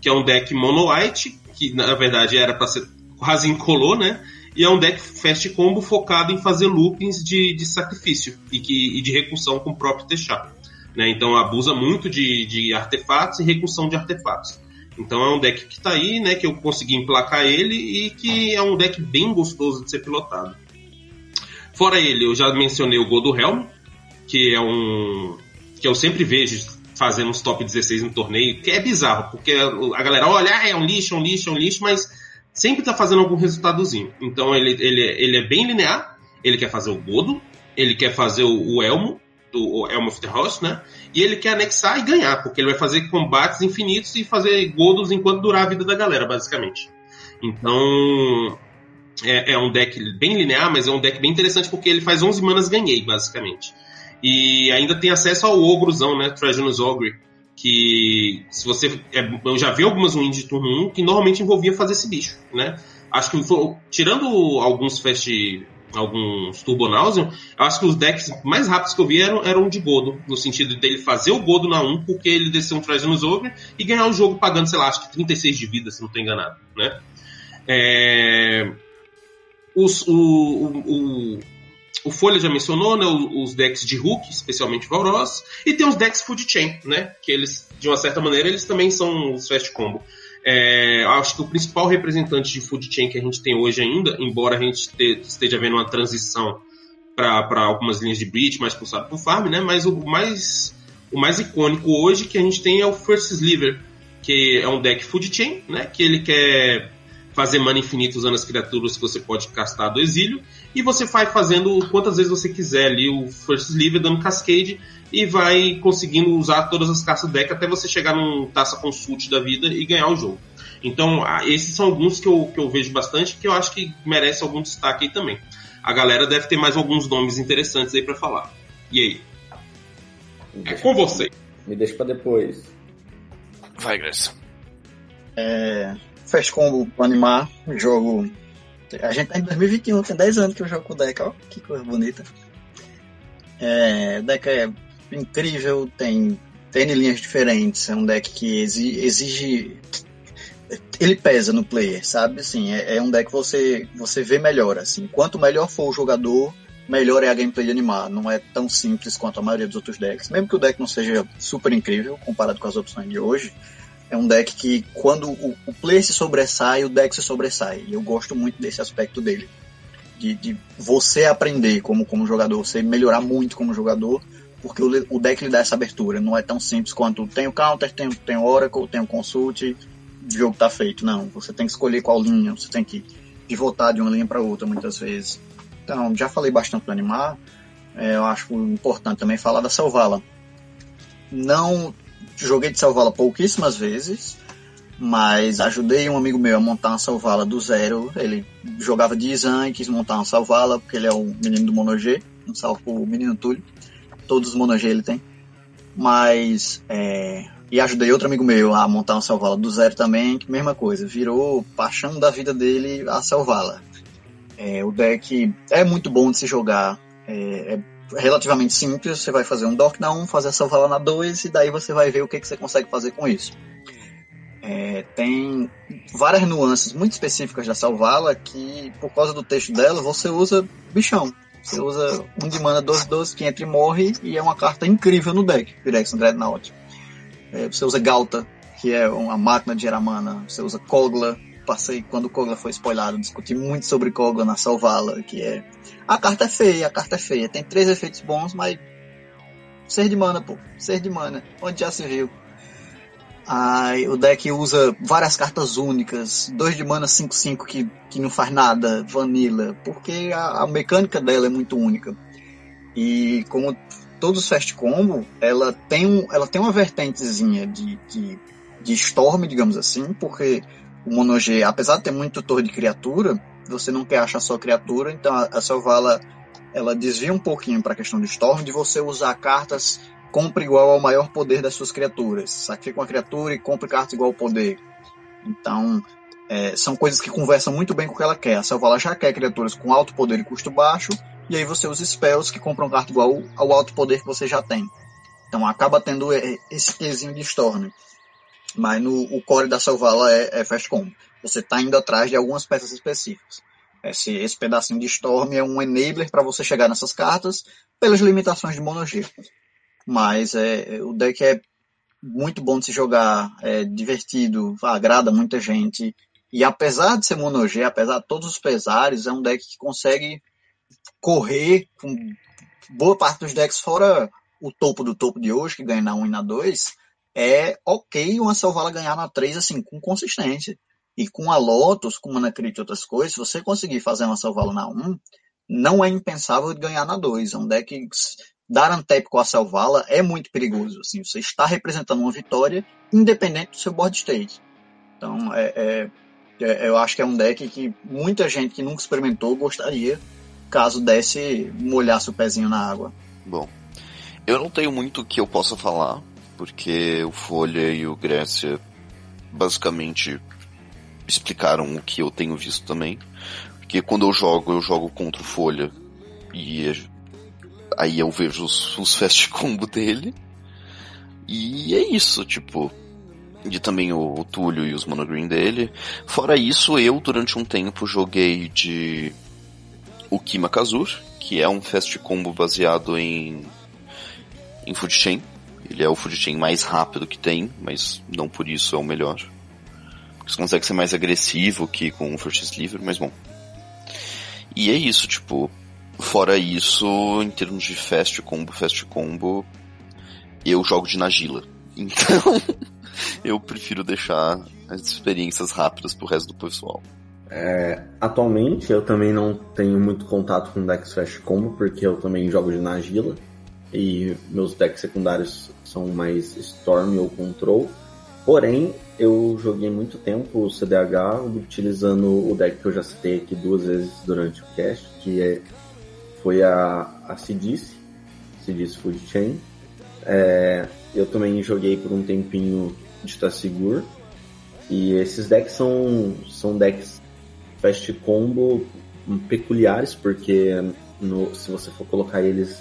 Que é um deck mono white, que na verdade era para ser quase incolor, né? E é um deck fast combo focado em fazer loopings de, de sacrifício e, que, e de recursão com o próprio Techar. Né? Então abusa muito de, de artefatos e recursão de artefatos. Então é um deck que está aí, né? Que eu consegui emplacar ele e que é um deck bem gostoso de ser pilotado. Fora ele, eu já mencionei o Godo Helm, que é um. que eu sempre vejo fazendo uns top 16 no torneio, que é bizarro, porque a galera olha, ah, é um lixo, é um lixo, é um lixo, mas sempre está fazendo algum resultadozinho. Então ele, ele, ele é bem linear, ele quer fazer o Godo, ele quer fazer o, o Elmo, do Elm of the Host, né? E ele quer anexar e ganhar, porque ele vai fazer combates infinitos e fazer godos enquanto durar a vida da galera, basicamente. Então, é, é, um deck bem linear, mas é um deck bem interessante porque ele faz 11 manas ganhei, basicamente. E ainda tem acesso ao Ogrozão, né? Trajanus Ogre. Que se você. É, eu já vi algumas wins de turno 1 que normalmente envolvia fazer esse bicho, né? Acho que foi, tirando alguns fast alguns Turbo Nauseam, eu acho que os decks mais rápidos que eu vi eram, eram de Godo, no sentido dele fazer o Godo na 1, porque ele desceu um Trajanus Ogre e ganhar o jogo pagando, sei lá, acho que 36 de vida, se não estou enganado, né? É... Os, o, o, o, o, Folha já mencionou, né, os decks de Hulk, especialmente Valros, e tem os decks Food Chain, né, que eles, de uma certa maneira, eles também são os Fast Combo. É, acho que o principal representante de food chain que a gente tem hoje ainda, embora a gente te, esteja vendo uma transição para algumas linhas de breach mais pulsado por farm, né? Mas o mais o mais icônico hoje que a gente tem é o First Sliver, que é um deck food chain, né? Que ele quer fazer mana infinita usando as criaturas que você pode castar do exílio e você vai fazendo quantas vezes você quiser ali o First Sliver dando cascade e vai conseguindo usar todas as cartas do deck até você chegar num taça consult da vida e ganhar o jogo. Então, esses são alguns que eu, que eu vejo bastante que eu acho que merece algum destaque aí também. A galera deve ter mais alguns nomes interessantes aí para falar. E aí? É com você. Me deixa para depois. Vai, Graça. É, Fast Combo animar, jogo. A gente tá em 2021, tem 10 anos que eu jogo com o deck, ó, que coisa bonita. É, o deck é incrível, tem, tem linhas diferentes, é um deck que exige. Ele pesa no player, sabe? Assim, é, é, um deck que você, você vê melhor. Assim. Quanto melhor for o jogador, melhor é a gameplay de animar. Não é tão simples quanto a maioria dos outros decks. Mesmo que o deck não seja super incrível comparado com as opções de hoje, é um deck que quando o, o player se sobressai, o deck se sobressai. E eu gosto muito desse aspecto dele de, de você aprender como, como jogador, você melhorar muito como jogador, porque o, o deck lhe dá essa abertura. Não é tão simples quanto tem o counter, tem, tem o Oracle, tem o consult, o jogo tá feito. Não, você tem que escolher qual linha, você tem que pivotar de uma linha para outra muitas vezes. Então, já falei bastante do animar. É, eu acho importante também falar da Salvala. Não joguei de Salvala pouquíssimas vezes, mas ajudei um amigo meu a montar uma salvala do zero. Ele jogava de e quis montar uma salvala, porque ele é o menino do Monogê. Um salve pro menino Túlio. Todos os Monogê ele tem. Mas é, e ajudei outro amigo meu a montar uma Salvala do zero também, que mesma coisa, virou paixão da vida dele a Salvala. É, o deck é muito bom de se jogar, é, é, relativamente simples, você vai fazer um dock na 1, fazer a Salvala na 2 e daí você vai ver o que, que você consegue fazer com isso. É, tem várias nuances muito específicas da Salvala que, por causa do texto dela, você usa bichão. Você usa um de mana 12-12 que entra e morre e é uma carta incrível no deck, Direction Dreadnought. É, você usa Galta, que é uma máquina de gerar mana. Você usa Kogla. Passei, quando Kogla foi spoilado, discuti muito sobre Kogla na Salvala, que é... A carta é feia, a carta é feia. Tem três efeitos bons, mas... Ser de mana, pô. Ser de mana. Onde já se viu. O deck usa várias cartas únicas, 2 de mana 5-5 que, que não faz nada, vanilla, porque a, a, mecânica dela é muito única. E como todos os fast combo, ela tem, um, ela tem uma vertentezinha de, de, de storm, digamos assim, porque o Mono G, apesar de ter muito tutor de criatura, você não quer achar só criatura, então a, a Selvala ela desvia um pouquinho para a questão do storm, de você usar cartas compra igual ao maior poder das suas criaturas. Sacrifica uma criatura e compra cartas igual ao poder. Então, é, são coisas que conversam muito bem com o que ela quer. A Selvala já quer criaturas com alto poder e custo baixo, e aí você usa spells que compram carta igual ao alto poder que você já tem. Então acaba tendo esse quesinho de Storm. Mas no, o core da Selvala é, é Fast Combo. Você está indo atrás de algumas peças específicas. Esse, esse pedacinho de Storm é um enabler para você chegar nessas cartas pelas limitações de Mono G. Mas é, o deck é muito bom de se jogar, é divertido, agrada muita gente. E apesar de ser mono G, apesar de todos os pesares, é um deck que consegue correr com boa parte dos decks, fora o topo do topo de hoje, que ganha na 1 e na 2, é ok uma Selvala ganhar na 3, assim, com consistência. E com a Lotus, com Mana Crit e outras coisas, se você conseguir fazer uma Selvala na 1, não é impensável ganhar na 2. É um deck dar antep com a Selvala é muito perigoso. Assim, você está representando uma vitória independente do seu board state. Então, é, é, é, eu acho que é um deck que muita gente que nunca experimentou gostaria, caso desse, molhasse o pezinho na água. Bom, eu não tenho muito que eu possa falar, porque o Folha e o Grécia basicamente explicaram o que eu tenho visto também. Porque quando eu jogo, eu jogo contra o Folha e aí eu vejo os, os fast combo dele. E é isso, tipo. E também o, o Túlio e os monogreen dele. Fora isso, eu durante um tempo joguei de o Kima Kazur, que é um fast combo baseado em em food chain. Ele é o food mais rápido que tem, mas não por isso é o melhor. Você consegue ser mais agressivo que com o first sliver, mas bom. E é isso, tipo, Fora isso, em termos de fast combo, fast combo, eu jogo de Nagila. Então, eu prefiro deixar as experiências rápidas pro resto do pessoal. É, atualmente eu também não tenho muito contato com decks Fast Combo, porque eu também jogo de Nagila. E meus decks secundários são mais Storm ou Control. Porém, eu joguei muito tempo o CDH utilizando o deck que eu já citei aqui duas vezes durante o cast, que é foi a, a Cidice, Food Chain. É, eu também joguei por um tempinho de Tassigur. E esses decks são, são decks fast combo peculiares, porque no, se você for colocar eles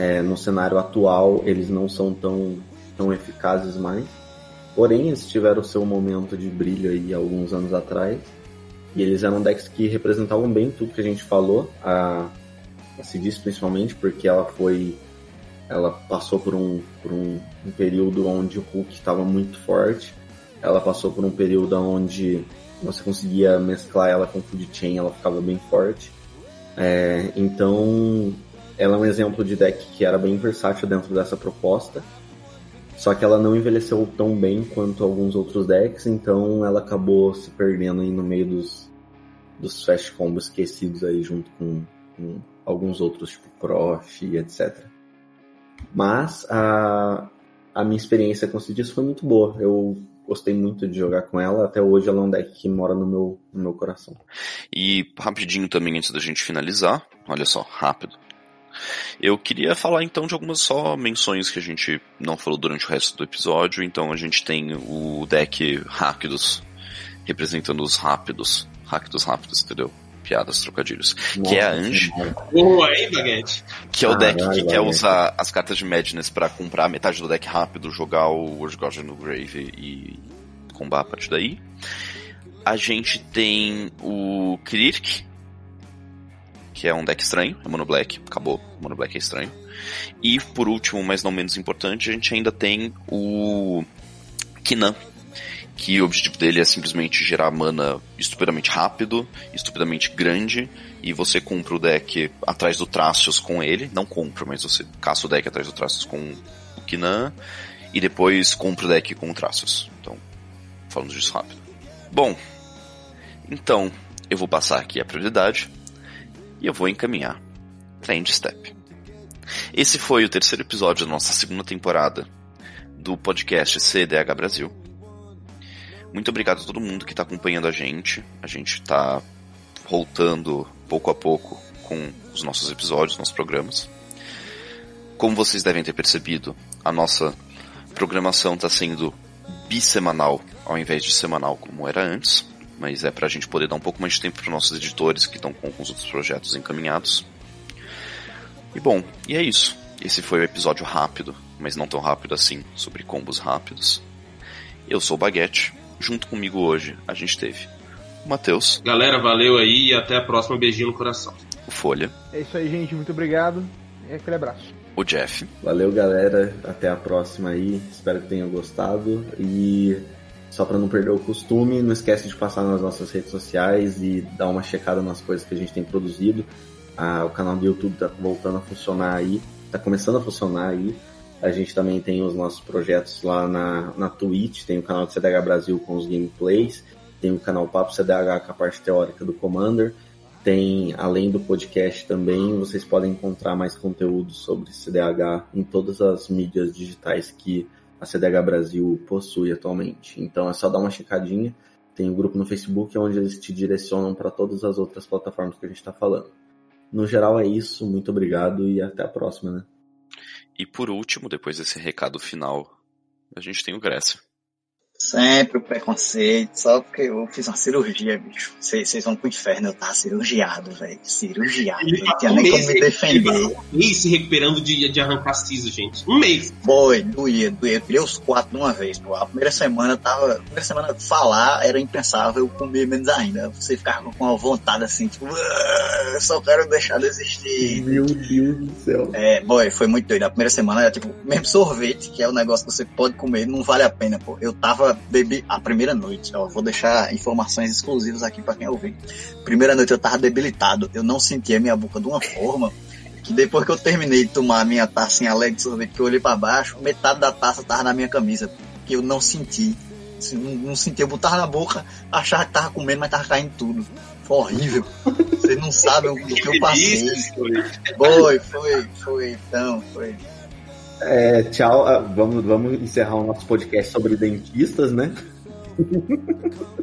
é, no cenário atual, eles não são tão, tão eficazes mais. Porém, eles tiveram o seu momento de brilho aí alguns anos atrás. E eles eram decks que representavam bem tudo que a gente falou. A, se diz principalmente porque ela foi ela passou por um, por um, um período onde o Hulk estava muito forte ela passou por um período onde você conseguia mesclar ela com Food Chain ela ficava bem forte é, então ela é um exemplo de deck que era bem versátil dentro dessa proposta só que ela não envelheceu tão bem quanto alguns outros decks, então ela acabou se perdendo aí no meio dos, dos fast combos esquecidos aí junto com, com alguns outros, tipo Croft etc. Mas a, a minha experiência com Cidis foi muito boa. Eu gostei muito de jogar com ela. Até hoje ela é um deck que mora no meu, no meu coração. E rapidinho também, antes da gente finalizar, olha só, rápido. Eu queria falar então de algumas só menções que a gente não falou durante o resto do episódio. Então a gente tem o deck Rápidos, representando os rápidos. Rápidos rápidos, entendeu? Piadas, trocadilhos. Nossa, que é a Ange, Boa, hein, Baguete? que é o deck Caralho, que quer usar as cartas de Madness pra comprar metade do deck rápido, jogar o World Guardian no Grave e combar a partir daí. A gente tem o Kirk, que é um deck estranho, é Mono Black, acabou, Mono Black é estranho. E por último, mas não menos importante, a gente ainda tem o Kinan, que o objetivo dele é simplesmente gerar mana estupidamente rápido, estupidamente grande, e você compra o deck atrás do Tracios com ele, não compra, mas você caça o deck atrás do Tracios com o Kinan, e depois compra o deck com o Tracios. Então, falando disso rápido. Bom, então eu vou passar aqui a prioridade e eu vou encaminhar para End Step. Esse foi o terceiro episódio da nossa segunda temporada do podcast CDH Brasil. Muito obrigado a todo mundo que está acompanhando a gente. A gente está voltando pouco a pouco com os nossos episódios, nossos programas. Como vocês devem ter percebido, a nossa programação está sendo bissemanal ao invés de semanal como era antes, mas é para a gente poder dar um pouco mais de tempo para nossos editores que estão com os outros projetos encaminhados. E bom, e é isso. Esse foi o episódio rápido, mas não tão rápido assim, sobre combos rápidos. Eu sou o Baguete. Junto comigo hoje a gente teve o Matheus, Galera, valeu aí e até a próxima. Beijinho no coração. o Folha, É isso aí, gente. Muito obrigado. E aquele abraço. o Jeff, Valeu, galera. Até a próxima aí. Espero que tenham gostado. E só para não perder o costume, não esquece de passar nas nossas redes sociais e dar uma checada nas coisas que a gente tem produzido. Ah, o canal do YouTube tá voltando a funcionar aí. Tá começando a funcionar aí. A gente também tem os nossos projetos lá na, na Twitch, tem o canal do CDH Brasil com os gameplays, tem o canal Papo CDH com a parte teórica do Commander, tem, além do podcast também, vocês podem encontrar mais conteúdo sobre CDH em todas as mídias digitais que a CDH Brasil possui atualmente. Então é só dar uma checadinha. Tem um grupo no Facebook onde eles te direcionam para todas as outras plataformas que a gente está falando. No geral é isso, muito obrigado e até a próxima, né? e por último, depois desse recado final, a gente tem o Grécia. Sempre o preconceito, só porque eu fiz uma cirurgia, bicho. Vocês vão pro inferno, eu tava cirurgiado, velho. Cirurgiado. Ele Não tinha nem como me defender. Um mês se recuperando de, de arrancar siso, gente. Um mês. Foi, doía, doía. Eu queria os quatro de uma vez, pô. A primeira semana eu tava. A primeira semana falar era impensável, eu comer menos ainda. Você ficava com uma vontade assim, tipo, "Ah, eu só quero deixar de existir. Meu Deus do céu. É, boy, foi muito doido. A primeira semana era tipo, mesmo sorvete, que é um negócio que você pode comer, não vale a pena, pô. Eu tava, bebi, a primeira noite, ó, vou deixar informações exclusivas aqui pra quem ouvir. Primeira noite eu tava debilitado, eu não sentia minha boca de uma forma que depois que eu terminei de tomar a minha tacinha alegre de sorvete, que eu olhei pra baixo, metade da taça tava na minha camisa, que eu não senti. Assim, não, não senti, eu botava na boca, achava que tava comendo, mas tava caindo tudo. Foi horrível. Vocês não sabem o que eu passei. Foi, foi, foi, então, foi. É, tchau. ah, Vamos, vamos encerrar o nosso podcast sobre dentistas, né?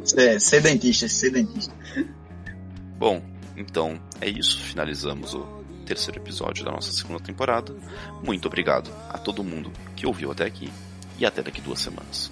Ser, ser dentista, ser dentista. Bom, então é isso. Finalizamos o terceiro episódio da nossa segunda temporada. Muito obrigado a todo mundo que ouviu até aqui e até daqui duas semanas.